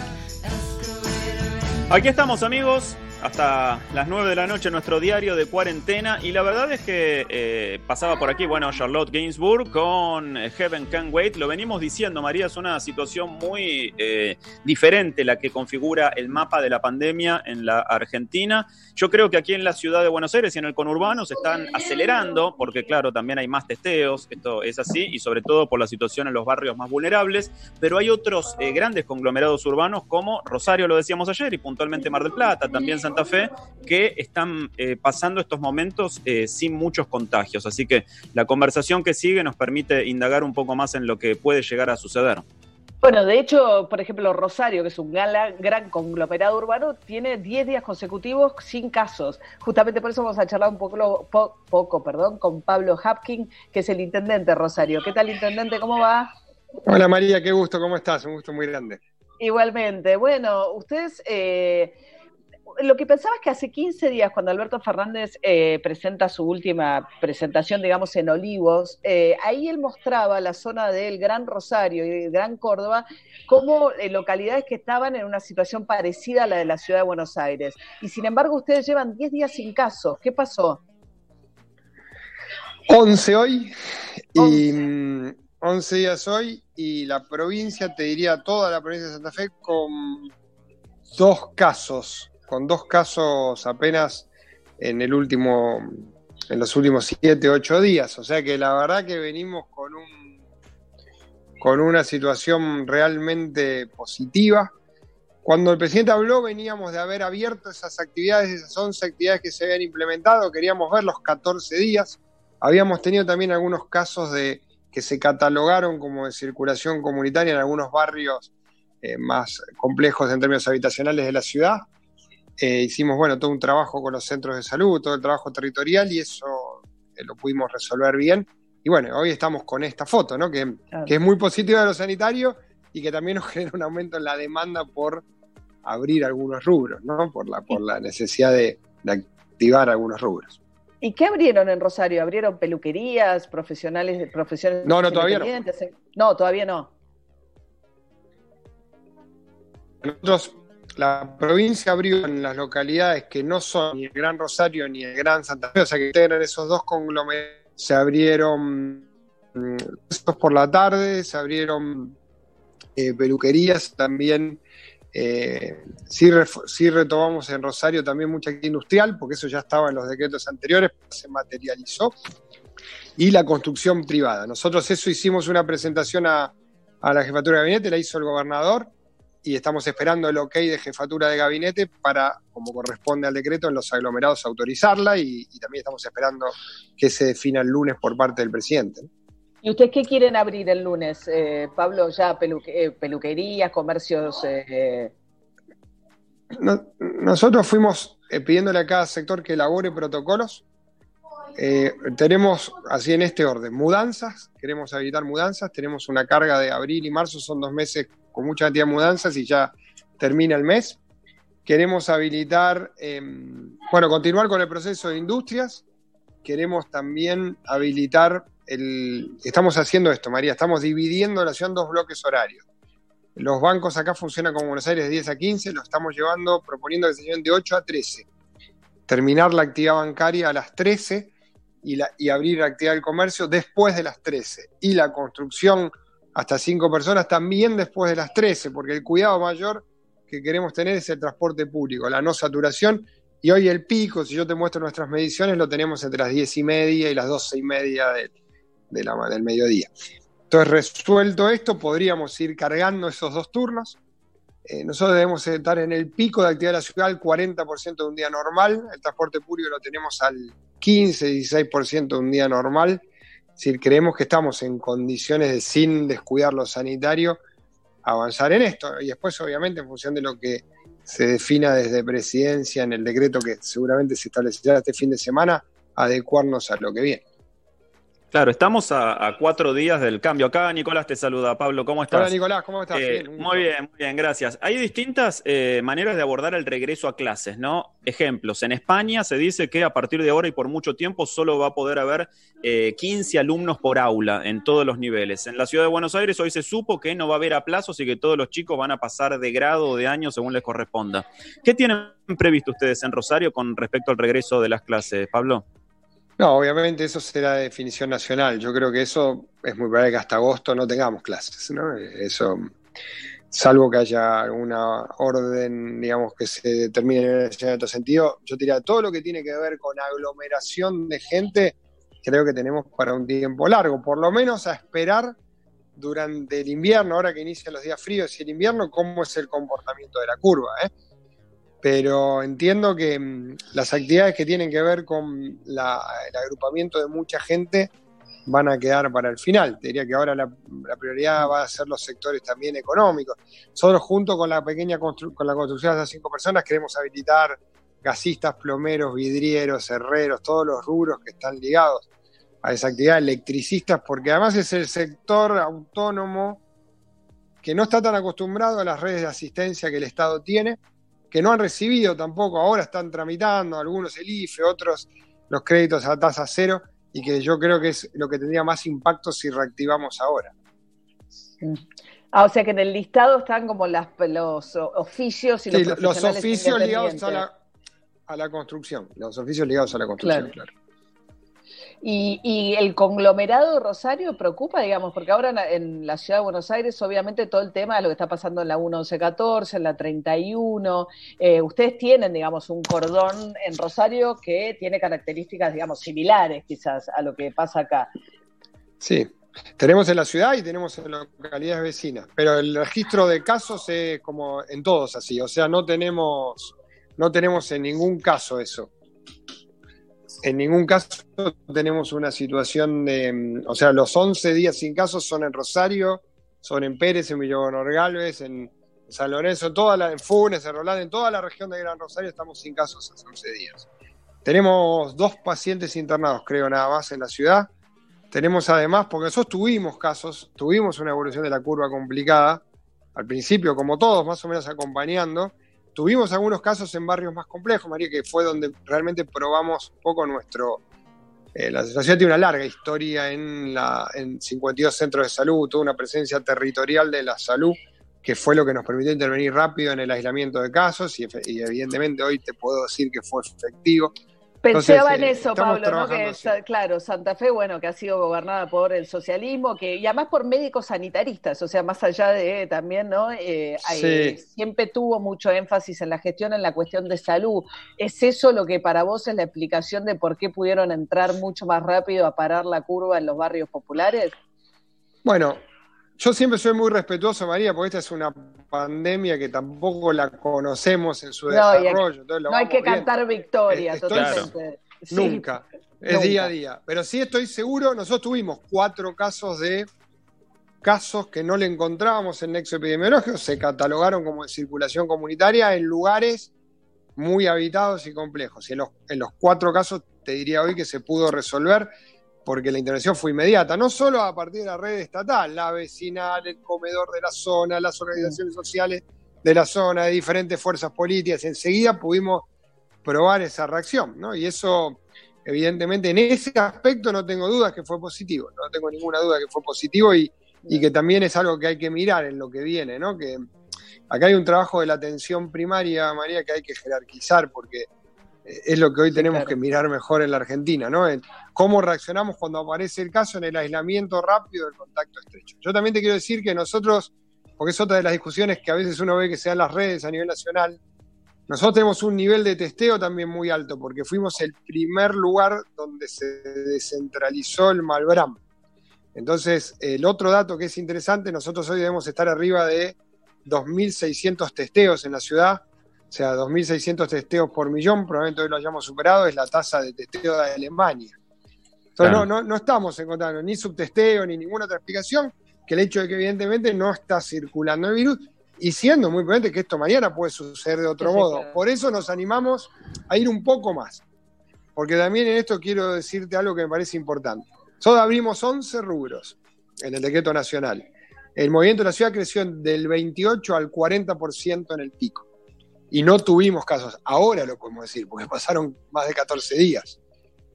Aquí estamos amigos, hasta las 9 de la noche nuestro diario de cuarentena y la verdad es que eh, pasaba por aquí, bueno, Charlotte Gainsbourg con eh, Heaven Can Wait, lo venimos diciendo, María, es una situación muy eh, diferente la que configura el mapa de la pandemia en la Argentina. Yo creo que aquí en la ciudad de Buenos Aires y en el conurbano se están acelerando, porque claro, también hay más testeos, esto es así, y sobre todo por la situación en los barrios más vulnerables, pero hay otros grandes conglomerados urbanos como Rosario, lo decíamos ayer, y puntualmente Mar del Plata, también Santa Fe, que están eh, pasando estos momentos eh, sin muchos contagios. Que la conversación que sigue nos permite indagar un poco más en lo que puede llegar a suceder. Bueno, de hecho, por ejemplo, Rosario, que es un gran, gran conglomerado urbano, tiene 10 días consecutivos sin casos. Justamente por eso vamos a charlar un poco, poco perdón, con Pablo Hapkin, que es el intendente de Rosario. ¿Qué tal, intendente? ¿Cómo va? Hola María, qué gusto, ¿cómo estás? Un gusto muy grande. Igualmente. Bueno, ustedes eh, lo que pensaba es que hace 15 días, cuando Alberto Fernández eh, presenta su última presentación, digamos, en Olivos, eh, ahí él mostraba la zona del Gran Rosario y del Gran Córdoba como eh, localidades que estaban en una situación parecida a la de la ciudad de Buenos Aires. Y sin embargo, ustedes llevan 10 días sin casos. ¿Qué pasó? 11 hoy y 11 días hoy y la provincia, te diría toda la provincia de Santa Fe con dos casos, con dos casos apenas en el último, en los últimos 7, 8 días. O sea que la verdad que venimos con un con una situación realmente positiva. Cuando el presidente habló, veníamos de haber abierto esas actividades, esas 11 actividades que se habían implementado, queríamos ver los 14 días. Habíamos tenido también algunos casos de que se catalogaron como de circulación comunitaria en algunos barrios eh, más complejos en términos habitacionales de la ciudad. Eh, hicimos, bueno, todo un trabajo con los centros de salud, todo el trabajo territorial y eso eh, lo pudimos resolver bien. Y bueno, hoy estamos con esta foto, ¿no? Que, que, es muy positiva de lo sanitario y que también nos genera un aumento en la demanda por abrir algunos rubros, ¿no? Por la, por la necesidad de, de activar algunos rubros. ¿Y qué abrieron en Rosario? ¿Abrieron peluquerías, profesionales de profesiones? No, no, todavía no. No, todavía no. Nosotros, la provincia abrió en las localidades que no son ni el Gran Rosario ni el Gran Santa Fe, o sea que integran esos dos conglomerados. Se abrieron mm, por la tarde, se abrieron eh, peluquerías también. Eh, sí, retomamos en Rosario también mucha actividad industrial, porque eso ya estaba en los decretos anteriores, se materializó. Y la construcción privada. Nosotros eso hicimos una presentación a, a la jefatura de gabinete, la hizo el gobernador, y estamos esperando el ok de jefatura de gabinete para, como corresponde al decreto, en los aglomerados autorizarla y, y también estamos esperando que se defina el lunes por parte del presidente. ¿Y ustedes qué quieren abrir el lunes, eh, Pablo? ¿Ya peluque, eh, peluquerías, comercios? Eh... No, nosotros fuimos pidiéndole a cada sector que elabore protocolos. Tenemos, así en este orden, mudanzas, queremos habilitar mudanzas, tenemos una carga de abril y marzo, son dos meses con mucha cantidad de mudanzas y ya termina el mes. Queremos habilitar, eh, bueno, continuar con el proceso de industrias. Queremos también habilitar el. Estamos haciendo esto, María, estamos dividiendo la ciudad en dos bloques horarios. Los bancos acá funcionan como Buenos Aires de 10 a 15, lo estamos llevando, proponiendo que se lleven de 8 a 13. Terminar la actividad bancaria a las 13 y, la, y abrir actividad del comercio después de las 13. Y la construcción hasta cinco personas también después de las 13, porque el cuidado mayor que queremos tener es el transporte público, la no saturación. Y hoy el pico, si yo te muestro nuestras mediciones, lo tenemos entre las 10 y media y las 12 y media de, de la, del mediodía. Entonces, resuelto esto, podríamos ir cargando esos dos turnos. Eh, nosotros debemos estar en el pico de actividad de la ciudad al 40% de un día normal. El transporte público lo tenemos al 15-16% de un día normal decir, creemos que estamos en condiciones de, sin descuidar lo sanitario, avanzar en esto. Y después, obviamente, en función de lo que se defina desde presidencia en el decreto que seguramente se establecerá este fin de semana, adecuarnos a lo que viene. Claro, estamos a, a, cuatro días del cambio. Acá Nicolás te saluda. Pablo, ¿cómo estás? Hola Nicolás, ¿cómo estás? Eh, bien, muy bien, muy bien, gracias. Hay distintas eh, maneras de abordar el regreso a clases, ¿no? Ejemplos, en España se dice que a partir de ahora y por mucho tiempo solo va a poder haber eh, 15 alumnos por aula en todos los niveles. En la ciudad de Buenos Aires hoy se supo que no va a haber aplazos y que todos los chicos van a pasar de grado o de año según les corresponda. ¿Qué tienen previsto ustedes en Rosario con respecto al regreso de las clases, Pablo? No, obviamente eso será de definición nacional. Yo creo que eso es muy probable que hasta agosto no tengamos clases, ¿no? Eso, salvo que haya alguna orden, digamos, que se determine en otro sentido. Yo diría, todo lo que tiene que ver con aglomeración de gente, creo que tenemos para un tiempo largo, por lo menos a esperar durante el invierno, ahora que inician los días fríos y el invierno, cómo es el comportamiento de la curva, ¿eh? Pero entiendo que mm, las actividades que tienen que ver con el agrupamiento de mucha gente van a quedar para el final. Te diría que ahora la, la, prioridad va a ser los sectores también económicos. Nosotros junto con la pequeña constru con la construcción de esas cinco personas queremos habilitar gasistas, plomeros, vidrieros, herreros, todos los rubros que están ligados a esa actividad, electricistas, porque además es el sector autónomo que no está tan acostumbrado a las redes de asistencia que el Estado tiene que no han recibido tampoco, ahora están tramitando, algunos el IFE, otros los créditos a tasa cero, y que yo creo que es lo que tendría más impacto si reactivamos ahora. Ah, o sea que en el listado están como las, los oficios y los, sí, los oficios ligados a la, a la, construcción, los oficios ligados a la construcción, claro. claro. Y, el conglomerado Rosario preocupa, digamos, porque ahora en, la ciudad de Buenos Aires, obviamente, todo el tema de lo que está pasando en la 1114, en la 31, eh, ustedes tienen, digamos, un cordón en Rosario que tiene características, digamos, similares quizás a lo que pasa acá. Sí, tenemos en la ciudad y tenemos en localidades vecinas, pero el registro de casos es como en todos así, o sea, no tenemos, no tenemos en ningún caso eso en ningún caso tenemos una situación de, o sea, los 11 días sin casos son en Rosario, son en Pérez, en Villagón Galvez, en San Lorenzo, toda la, en Funes, en Rolán, en toda la región de Gran Rosario estamos sin casos hace 11 días. Tenemos dos pacientes internados, creo, nada más en la ciudad. Tenemos además, porque nosotros tuvimos casos, tuvimos una evolución de la curva complicada, al principio, como todos, más o menos acompañando, Tuvimos algunos casos en barrios más complejos, María, que fue donde realmente probamos un poco nuestro... Eh, la ciudad tiene una larga historia en, la, en 52 centros de salud, toda una presencia territorial de la salud, que fue lo que nos permitió intervenir rápido en el aislamiento de casos y evidentemente hoy te puedo decir que fue efectivo. Pensaba en eso, Pablo, ¿no? Que, claro, Santa Fe, bueno, que ha sido gobernada por el socialismo, que y además por médicos sanitaristas, o sea, más allá de también, ¿no? Eh, siempre tuvo mucho énfasis en la gestión, en la cuestión de salud. ¿Es eso lo que para vos es la explicación de por qué pudieron entrar mucho más rápido a parar la curva en los barrios populares? Bueno, yo siempre soy muy respetuoso, María, porque esta es una pandemia que tampoco la conocemos en su desarrollo. no hay que cantar victoria, totalmente. Nunca. Es día a día. Pero sí estoy seguro, nosotros tuvimos cuatro casos de casos que no le encontrábamos en nexo epidemiológico, se catalogaron como de circulación comunitaria en lugares muy habitados y complejos. Y en los, en los cuatro casos te diría hoy que se pudo resolver porque la intervención fue inmediata, no solo a partir de la red estatal, la vecinal, el comedor de la zona, las organizaciones sociales de la zona, de diferentes fuerzas políticas, enseguida pudimos probar esa reacción, ¿no? Y eso, evidentemente, en ese aspecto no tengo dudas que fue positivo, no tengo ninguna duda que fue positivo y, y que también es algo que hay que mirar en lo que viene, ¿no? Que acá hay un trabajo de la atención primaria, María, que hay que jerarquizar, porque es lo que hoy tenemos que mirar mejor en la Argentina, ¿no? cómo reaccionamos cuando aparece el caso en el aislamiento rápido del contacto estrecho. Yo también te quiero decir que nosotros, porque es otra de las discusiones que a veces uno ve que se dan las redes a nivel nacional, nosotros tenemos un nivel de testeo también muy alto, porque fuimos el primer lugar donde se descentralizó el Malbram. Entonces, el otro dato que es interesante, nosotros hoy debemos estar arriba de 2.600 testeos en la ciudad, o sea, 2.600 testeos por millón, probablemente hoy lo hayamos superado, es la tasa de testeo de Alemania. Entonces no, no, no estamos encontrando ni subtesteo ni ninguna otra explicación que el hecho de que evidentemente no está circulando el virus y siendo muy probable que esto mañana puede suceder de otro modo. Por eso nos animamos a ir un poco más. Porque también en esto quiero decirte algo que me parece importante. Nosotros abrimos 11 rubros en el decreto nacional. El movimiento de la ciudad creció del 28 al 40% en el pico y no tuvimos casos. Ahora lo podemos decir, porque pasaron más de 14 días.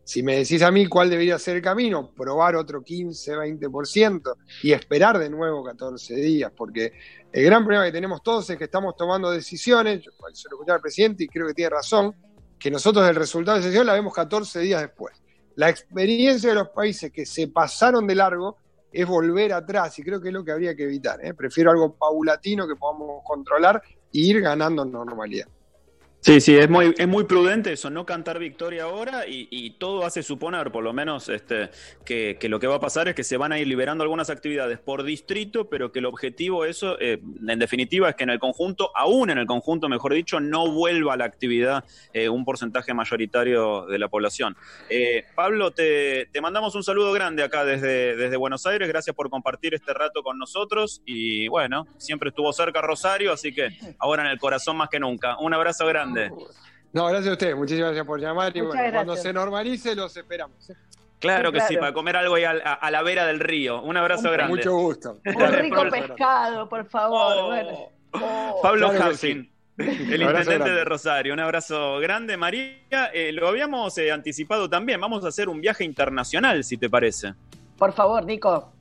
Si me decís a mí cuál debería ser el camino, probar otro 15, 20% y esperar de nuevo 14 días, porque el gran problema que tenemos todos es que estamos tomando decisiones, yo se lo al presidente y creo que tiene razón, que nosotros el resultado de esa decisión la vemos 14 días después. La experiencia de los países que se pasaron de largo es volver atrás y creo que es lo que habría que evitar. ¿eh? Prefiero algo paulatino que podamos controlar ir ganando normalidad. Sí, sí, es muy, es muy prudente eso, no cantar victoria ahora y, todo hace suponer, por lo menos, este, que, lo que va a pasar es que se van a ir liberando algunas actividades por distrito, pero que el objetivo, eso, eh, en definitiva, es que en el conjunto, aún en el conjunto, mejor dicho, no vuelva la actividad eh, un porcentaje mayoritario de la población. Eh, Pablo, te, te, mandamos un saludo grande acá desde, desde Buenos Aires, gracias por compartir este rato con nosotros y bueno, siempre estuvo cerca Rosario, así que ahora en el corazón más que nunca. Un abrazo grande. No, gracias a ustedes. Muchísimas gracias por llamar. Y bueno, cuando se normalice, los esperamos. Claro que sí, para comer algo ahí a, la vera del río. Un abrazo grande. Mucho gusto. Un rico pescado, por favor. Oh. Oh. Pablo Hausing, el intendente de Rosario. Un abrazo grande, María. Eh, lo habíamos eh, anticipado también. Vamos a hacer un viaje internacional, si te parece. Por favor, Nico.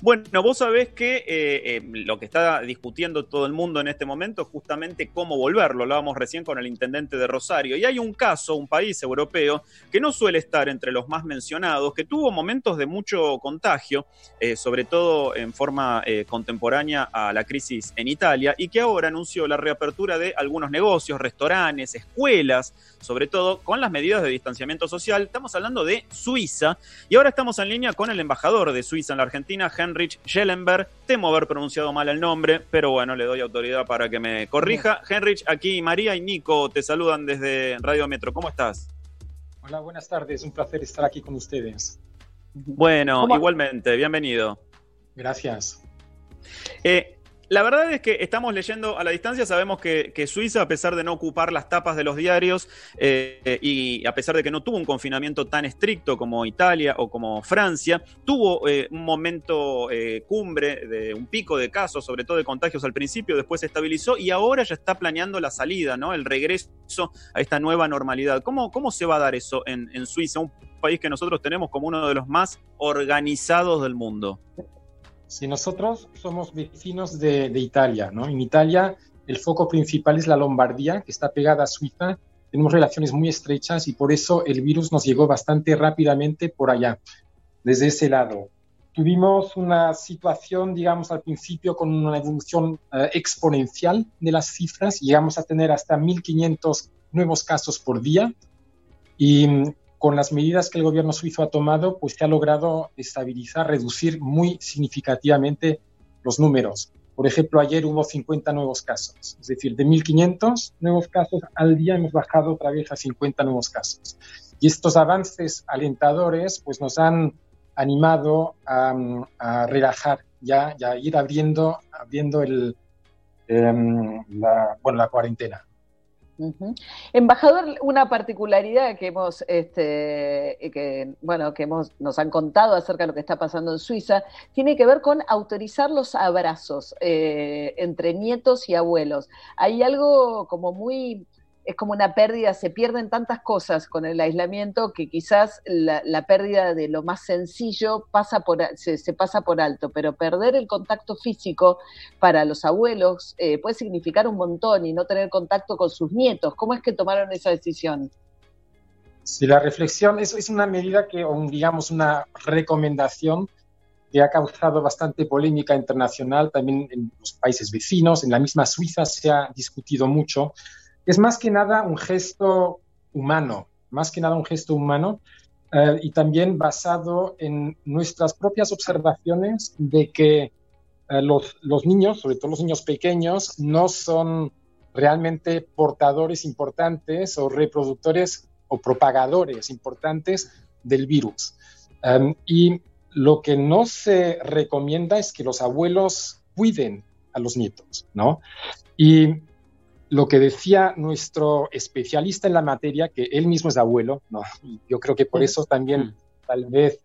Bueno, vos sabés que eh, eh, lo que está discutiendo todo el mundo en este momento es justamente cómo volverlo. Hablábamos recién con el intendente de Rosario. Y hay un caso, un país europeo, que no suele estar entre los más mencionados, que tuvo momentos de mucho contagio, eh, sobre todo en forma contemporánea a la crisis en Italia, y que ahora anunció la reapertura de algunos negocios, restaurantes, escuelas, sobre todo con las medidas de distanciamiento social. Estamos hablando de Suiza. Y ahora estamos en línea con el embajador de Suiza en la Argentina, Heinrich Schellenberg. Temo haber pronunciado mal el nombre, pero bueno, le doy autoridad para que me corrija. Heinrich, aquí María y Nico te saludan desde Radio Metro. ¿Cómo estás? Hola, buenas tardes. Un placer estar aquí con ustedes. Bueno, igualmente, bienvenido. Gracias. Eh, la verdad es que estamos leyendo a la distancia, sabemos que, Suiza, a pesar de no ocupar las tapas de los diarios eh, y a pesar de que no tuvo un confinamiento tan estricto como Italia o como Francia, tuvo eh, un momento eh, cumbre de un pico de casos, sobre todo de contagios al principio, después se estabilizó y ahora ya está planeando la salida, ¿no? El regreso a esta nueva normalidad. ¿Cómo, cómo se va a dar eso en, en Suiza, un país que nosotros tenemos como uno de los más organizados del mundo? Si nosotros somos vecinos de, Italia, ¿no? En Italia el foco principal es la Lombardía, que está pegada a Suiza. Tenemos relaciones muy estrechas y por eso el virus nos llegó bastante rápidamente por allá, desde ese lado. Tuvimos una situación, digamos, al principio con una evolución eh, exponencial de las cifras. Llegamos a tener hasta 1.500 nuevos casos por día. Y con las medidas que el gobierno suizo ha tomado, pues se ha logrado estabilizar, reducir muy significativamente los números. Por ejemplo, ayer hubo 50 nuevos casos, es decir, de 1.500 nuevos casos al día hemos bajado otra vez a 50 nuevos casos. Y estos avances alentadores pues nos han animado a, relajar ya, ya ir abriendo, abriendo el, em, bueno, la cuarentena. Embajador, una particularidad que hemos, este, que, bueno, que hemos, nos han contado acerca de lo que está pasando en Suiza, tiene que ver con autorizar los abrazos eh, entre nietos y abuelos. Hay algo como muy es como una pérdida, se pierden tantas cosas con el aislamiento que quizás la, pérdida de lo más sencillo pasa por, se, pasa por alto, pero perder el contacto físico para los abuelos eh, puede significar un montón y no tener contacto con sus nietos. ¿Cómo es que tomaron esa decisión? Sí, la reflexión es, es una medida que, digamos, una recomendación que ha causado bastante polémica internacional también en los países vecinos, en la misma Suiza se ha discutido mucho es más que nada un gesto humano, más que nada un gesto humano eh, y también basado en nuestras propias observaciones de que eh, los, los, niños, sobre todo los niños pequeños, no son realmente portadores importantes o reproductores o propagadores importantes del virus. Em, y lo que no se recomienda es que los abuelos cuiden a los nietos, ¿no? Y lo que decía nuestro especialista en la materia, que él mismo es abuelo, ¿no? yo creo que por eso también tal vez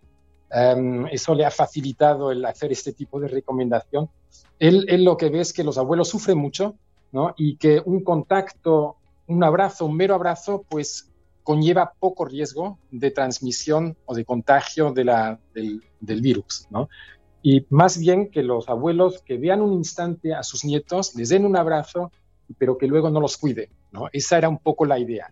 em, eso le ha facilitado el hacer este tipo de recomendación. Él, él, lo que ve es que los abuelos sufren mucho ¿no? y que un contacto, un abrazo, un mero abrazo, pues conlleva poco riesgo de transmisión o de contagio de la, del, del virus. ¿no? Y más bien que los abuelos que vean un instante a sus nietos, les den un abrazo, pero que luego no los cuide. ¿no? Esa era un poco la idea.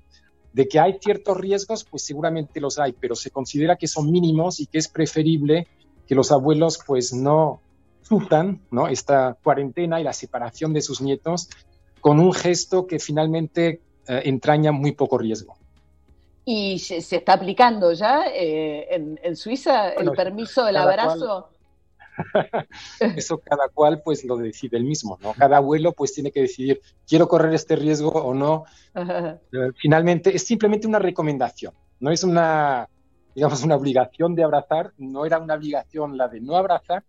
De que hay ciertos riesgos, pues seguramente los hay, pero se considera que son mínimos y que es preferible que los abuelos pues no sufran ¿no? esta cuarentena y la separación de sus nietos con un gesto que finalmente eh, entraña muy poco riesgo. ¿Y se, está aplicando ya eh, en, Suiza el permiso del abrazo? Eso cada cual pues lo decide el mismo, ¿no? Cada abuelo pues tiene que decidir, quiero correr este riesgo o no. Eh, finalmente es simplemente una recomendación, no es una, digamos, una obligación de abrazar, no era una obligación la de no abrazar,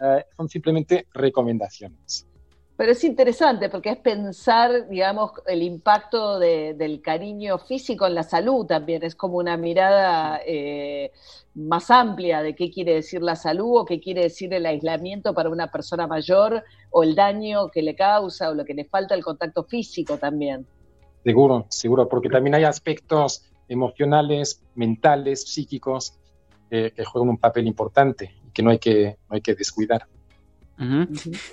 eh, son simplemente recomendaciones. Pero es interesante porque es pensar, digamos, el impacto del cariño físico en la salud también. Es como una mirada eh, más amplia de qué quiere decir la salud o qué quiere decir el aislamiento para una persona mayor o el daño que le causa o lo que le falta el contacto físico también. Seguro, seguro, porque también hay aspectos emocionales, mentales, psíquicos que juegan un papel importante que no hay que, no hay que descuidar.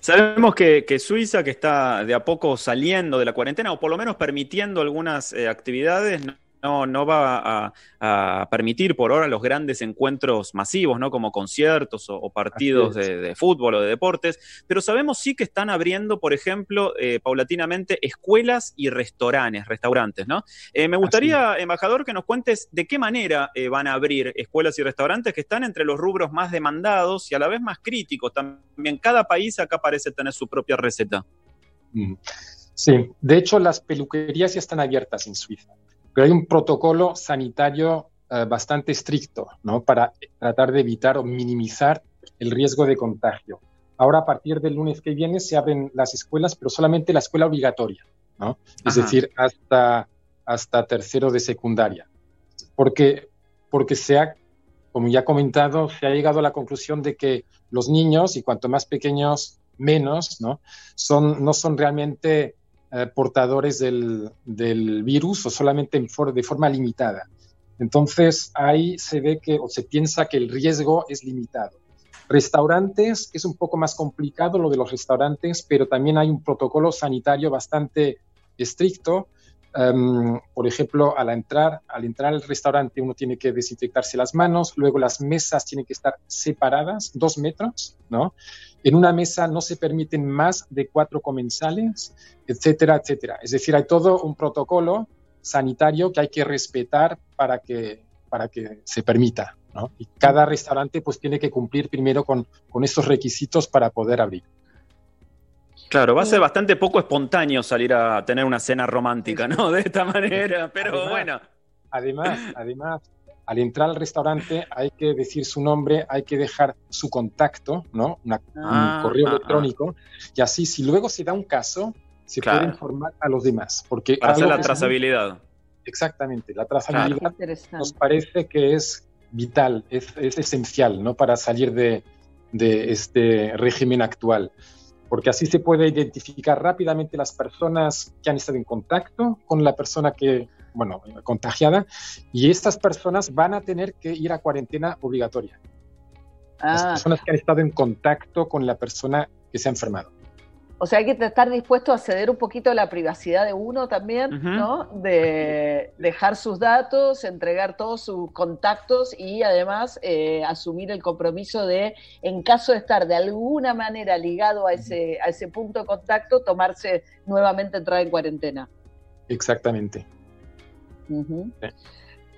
Sabemos que, Suiza, que está de a poco saliendo de la cuarentena, o por lo menos permitiendo algunas eh, actividades, no, no va a, permitir por ahora los grandes encuentros masivos, ¿no? Como conciertos o, partidos de, fútbol o de deportes, pero sabemos sí que están abriendo, por ejemplo, eh, paulatinamente escuelas y restaurantes, restaurantes, ¿no? Eh, me gustaría, embajador, que nos cuentes de qué manera eh, van a abrir escuelas y restaurantes que están entre los rubros más demandados y a la vez más críticos. También cada país acá parece tener su propia receta. Mm. Sí, de hecho las peluquerías ya están abiertas en Suiza pero hay un protocolo sanitario eh, bastante estricto, ¿no? Para tratar de evitar o minimizar el riesgo de contagio. Ahora, a partir del lunes que viene, se abren las escuelas, pero solamente la escuela obligatoria, ¿no? Es decir, hasta, hasta tercero de secundaria. Porque, porque se ha, como ya he comentado, se ha llegado a la conclusión de que los niños, y cuanto más pequeños, menos, ¿no? Son, no son realmente eh, portadores del, virus o solamente de forma limitada. Entonces ahí se ve que o se piensa que el riesgo es limitado. Restaurantes es un poco más complicado lo de los restaurantes, pero también hay un protocolo sanitario bastante estricto. Em, por ejemplo, al entrar, al entrar al restaurante uno tiene que desinfectarse las manos, luego las mesas tienen que estar separadas, dos metros, ¿no? En una mesa no se permiten más de cuatro comensales, etcétera, etcétera. Es decir, hay todo un protocolo sanitario que hay que respetar para que, para que se permita. ¿no? Y cada restaurante pues tiene que cumplir primero con, con estos requisitos para poder abrir. Claro, va a ser bastante poco espontáneo salir a tener una cena romántica, ¿no? De esta manera, pero bueno. Además, además, al entrar al restaurante hay que decir su nombre, hay que dejar su contacto, ¿no? un ah, correo ah, ah. electrónico, y así si luego se da un caso, se puede informar a los demás. Porque Para hacer la trazabilidad. Exactamente, la trazabilidad nos parece que es vital, es, esencial, ¿no? Para salir de, de este régimen actual porque así se puede identificar rápidamente las personas que han estado en contacto con la persona que, bueno, contagiada, y estas personas van a tener que ir a cuarentena obligatoria. Las ah. personas que han estado en contacto con la persona que se ha enfermado. O sea, hay que estar dispuesto a ceder un poquito a la privacidad de uno también, ¿no? De dejar sus datos, entregar todos sus contactos y además eh, asumir el compromiso de, en caso de estar de alguna manera ligado a ese, a ese punto de contacto, tomarse nuevamente entrar en cuarentena. Exactamente.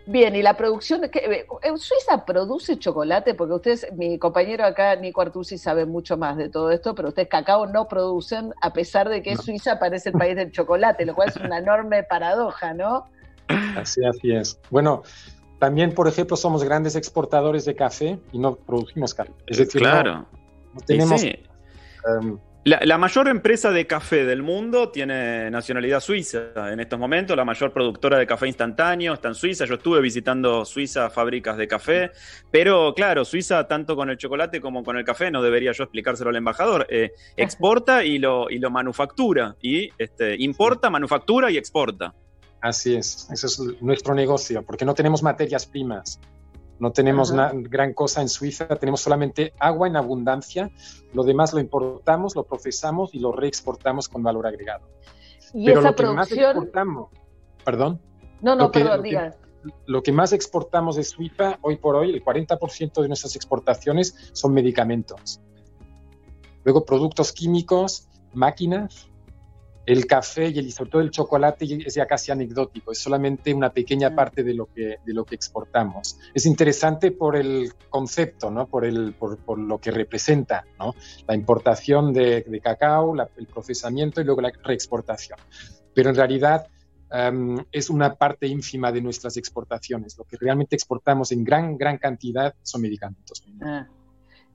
Bien, y la producción, ¿en eh, Suiza produce chocolate? Porque ustedes, mi compañero acá, Nico Artusi, sabe mucho más de todo esto, pero ustedes cacao no producen, a pesar de que Suiza parece el país del chocolate, lo cual es una enorme paradoja, ¿no? Así, así es. Bueno, también, por ejemplo, somos grandes exportadores de café y no producimos café. Es decir, claro. no, tenemos em, la, mayor empresa de café del mundo tiene nacionalidad suiza en estos momentos, la mayor productora de café instantáneo está en Suiza. Yo estuve visitando Suiza fábricas de café, pero claro, Suiza tanto con el chocolate como con el café, no debería yo explicárselo al embajador, eh, exporta y lo, y lo manufactura, y este, importa, manufactura y exporta. Así es, ese es nuestro negocio, porque no tenemos materias primas. No tenemos una gran cosa en Suiza, tenemos solamente agua en abundancia, lo demás lo importamos, lo procesamos y lo reexportamos con valor agregado. ¿Y Pero esa lo que más exportamos, perdón. No, no, perdón, diga. Lo que más exportamos de Suiza, hoy por hoy, el 40% de nuestras exportaciones son medicamentos. Luego productos químicos, máquinas, el café y el, sobre todo el chocolate es ya casi anecdótico, es solamente una pequeña parte de lo que, de lo que exportamos. Es interesante por el concepto, ¿no? por, el, por, por lo que representa, ¿no? la importación de, de cacao, el procesamiento y luego la reexportación. Pero en realidad em, es una parte ínfima de nuestras exportaciones. Lo que realmente exportamos en gran, gran cantidad son medicamentos. Ah.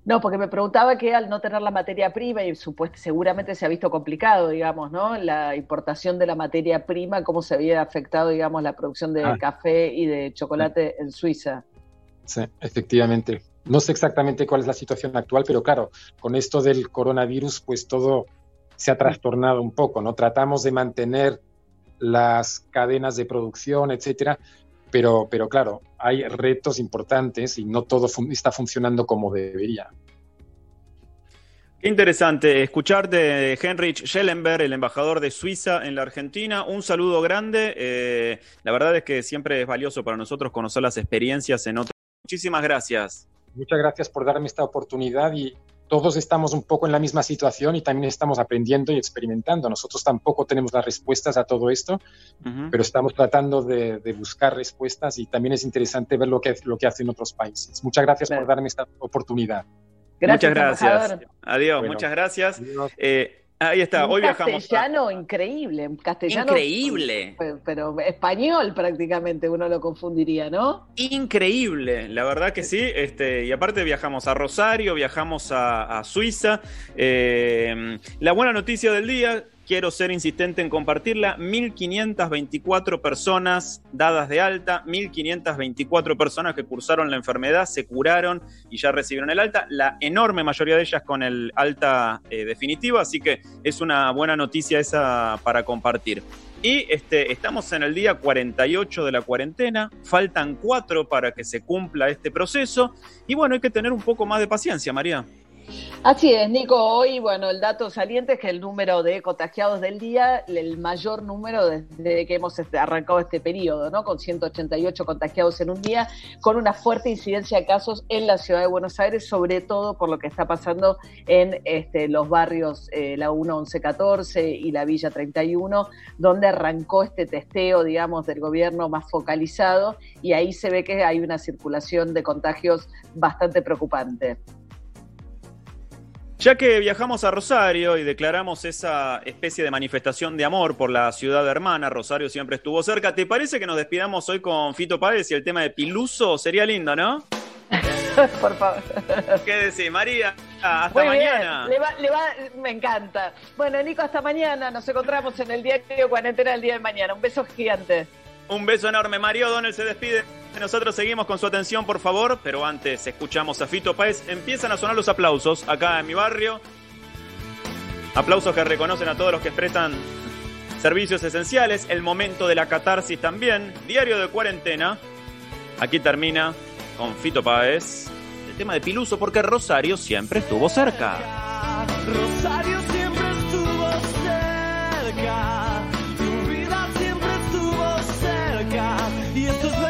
No, porque me preguntaba que al no tener la materia prima, y supuesto, seguramente se ha visto complicado, digamos, ¿no? La importación de la materia prima, cómo se había afectado, digamos, la producción de ah. café y de chocolate en Suiza. Sí, efectivamente. No sé exactamente cuál es la situación actual, pero claro, con esto del coronavirus, pues todo se ha trastornado un poco, ¿no? Tratamos de mantener las cadenas de producción, etcétera, pero, pero claro, hay retos importantes y no todo está funcionando como debería. Interesante escucharte de Heinrich Schellenberg, el embajador de Suiza en la Argentina. Un saludo grande. Eh, la verdad es que siempre es valioso para nosotros conocer las experiencias en otros. Muchísimas gracias. Muchas gracias por darme esta oportunidad y todos estamos un poco en la misma situación y también estamos aprendiendo y experimentando. Nosotros tampoco tenemos las respuestas a todo esto, pero estamos tratando de, buscar respuestas y también es interesante ver lo que, lo que hacen otros países. Muchas gracias por darme esta oportunidad muchas gracias. Adiós, muchas gracias. Eh, ahí está, hoy viajamos. Castellano increíble, castellano. Increíble. Pero, español prácticamente uno lo confundiría, ¿no? Increíble, la verdad que sí. Este, y aparte viajamos a Rosario, viajamos a, Suiza. Eh, la buena noticia del día, quiero ser insistente en compartirla, 1.524 personas dadas de alta, 1.524 personas que cursaron la enfermedad, se curaron y ya recibieron el alta, la enorme mayoría de ellas con el alta eh, definitiva, así que es una buena noticia esa para compartir. Y este, estamos en el día 48 de la cuarentena, faltan cuatro para que se cumpla este proceso y bueno, hay que tener un poco más de paciencia, María. Así es, Nico. Hoy, bueno, el dato saliente es que el número de contagiados del día, el mayor número desde que hemos este, arrancado este periodo, ¿no? Con 188 contagiados en un día, con una fuerte incidencia de casos en la ciudad de Buenos Aires, sobre todo por lo que está pasando en este, los barrios eh, la 1 11 14 y la Villa 31, donde arrancó este testeo, digamos, del gobierno más focalizado, y ahí se ve que hay una circulación de contagios bastante preocupante. Ya que viajamos a Rosario y declaramos esa especie de manifestación de amor por la ciudad hermana, Rosario siempre estuvo cerca, ¿te parece que nos despidamos hoy con Fito Páez y el tema de Piluso? Sería lindo, ¿no? por favor. ¿Qué decís, María? Hasta mañana. me encanta. Bueno, Nico, hasta mañana. Nos encontramos en el diario Cuarentena el día de mañana. Un beso gigante. Un beso enorme. Mario Donel se despide. Nosotros seguimos con su atención, por favor, pero antes escuchamos a Fito Páez. Empiezan a sonar los aplausos acá en mi barrio. Aplausos que reconocen a todos los que prestan servicios esenciales. El momento de la catarsis también. Diario de cuarentena. Aquí termina con Fito Páez. El tema de Piluso, porque Rosario siempre estuvo cerca. Rosario siempre estuvo cerca. desire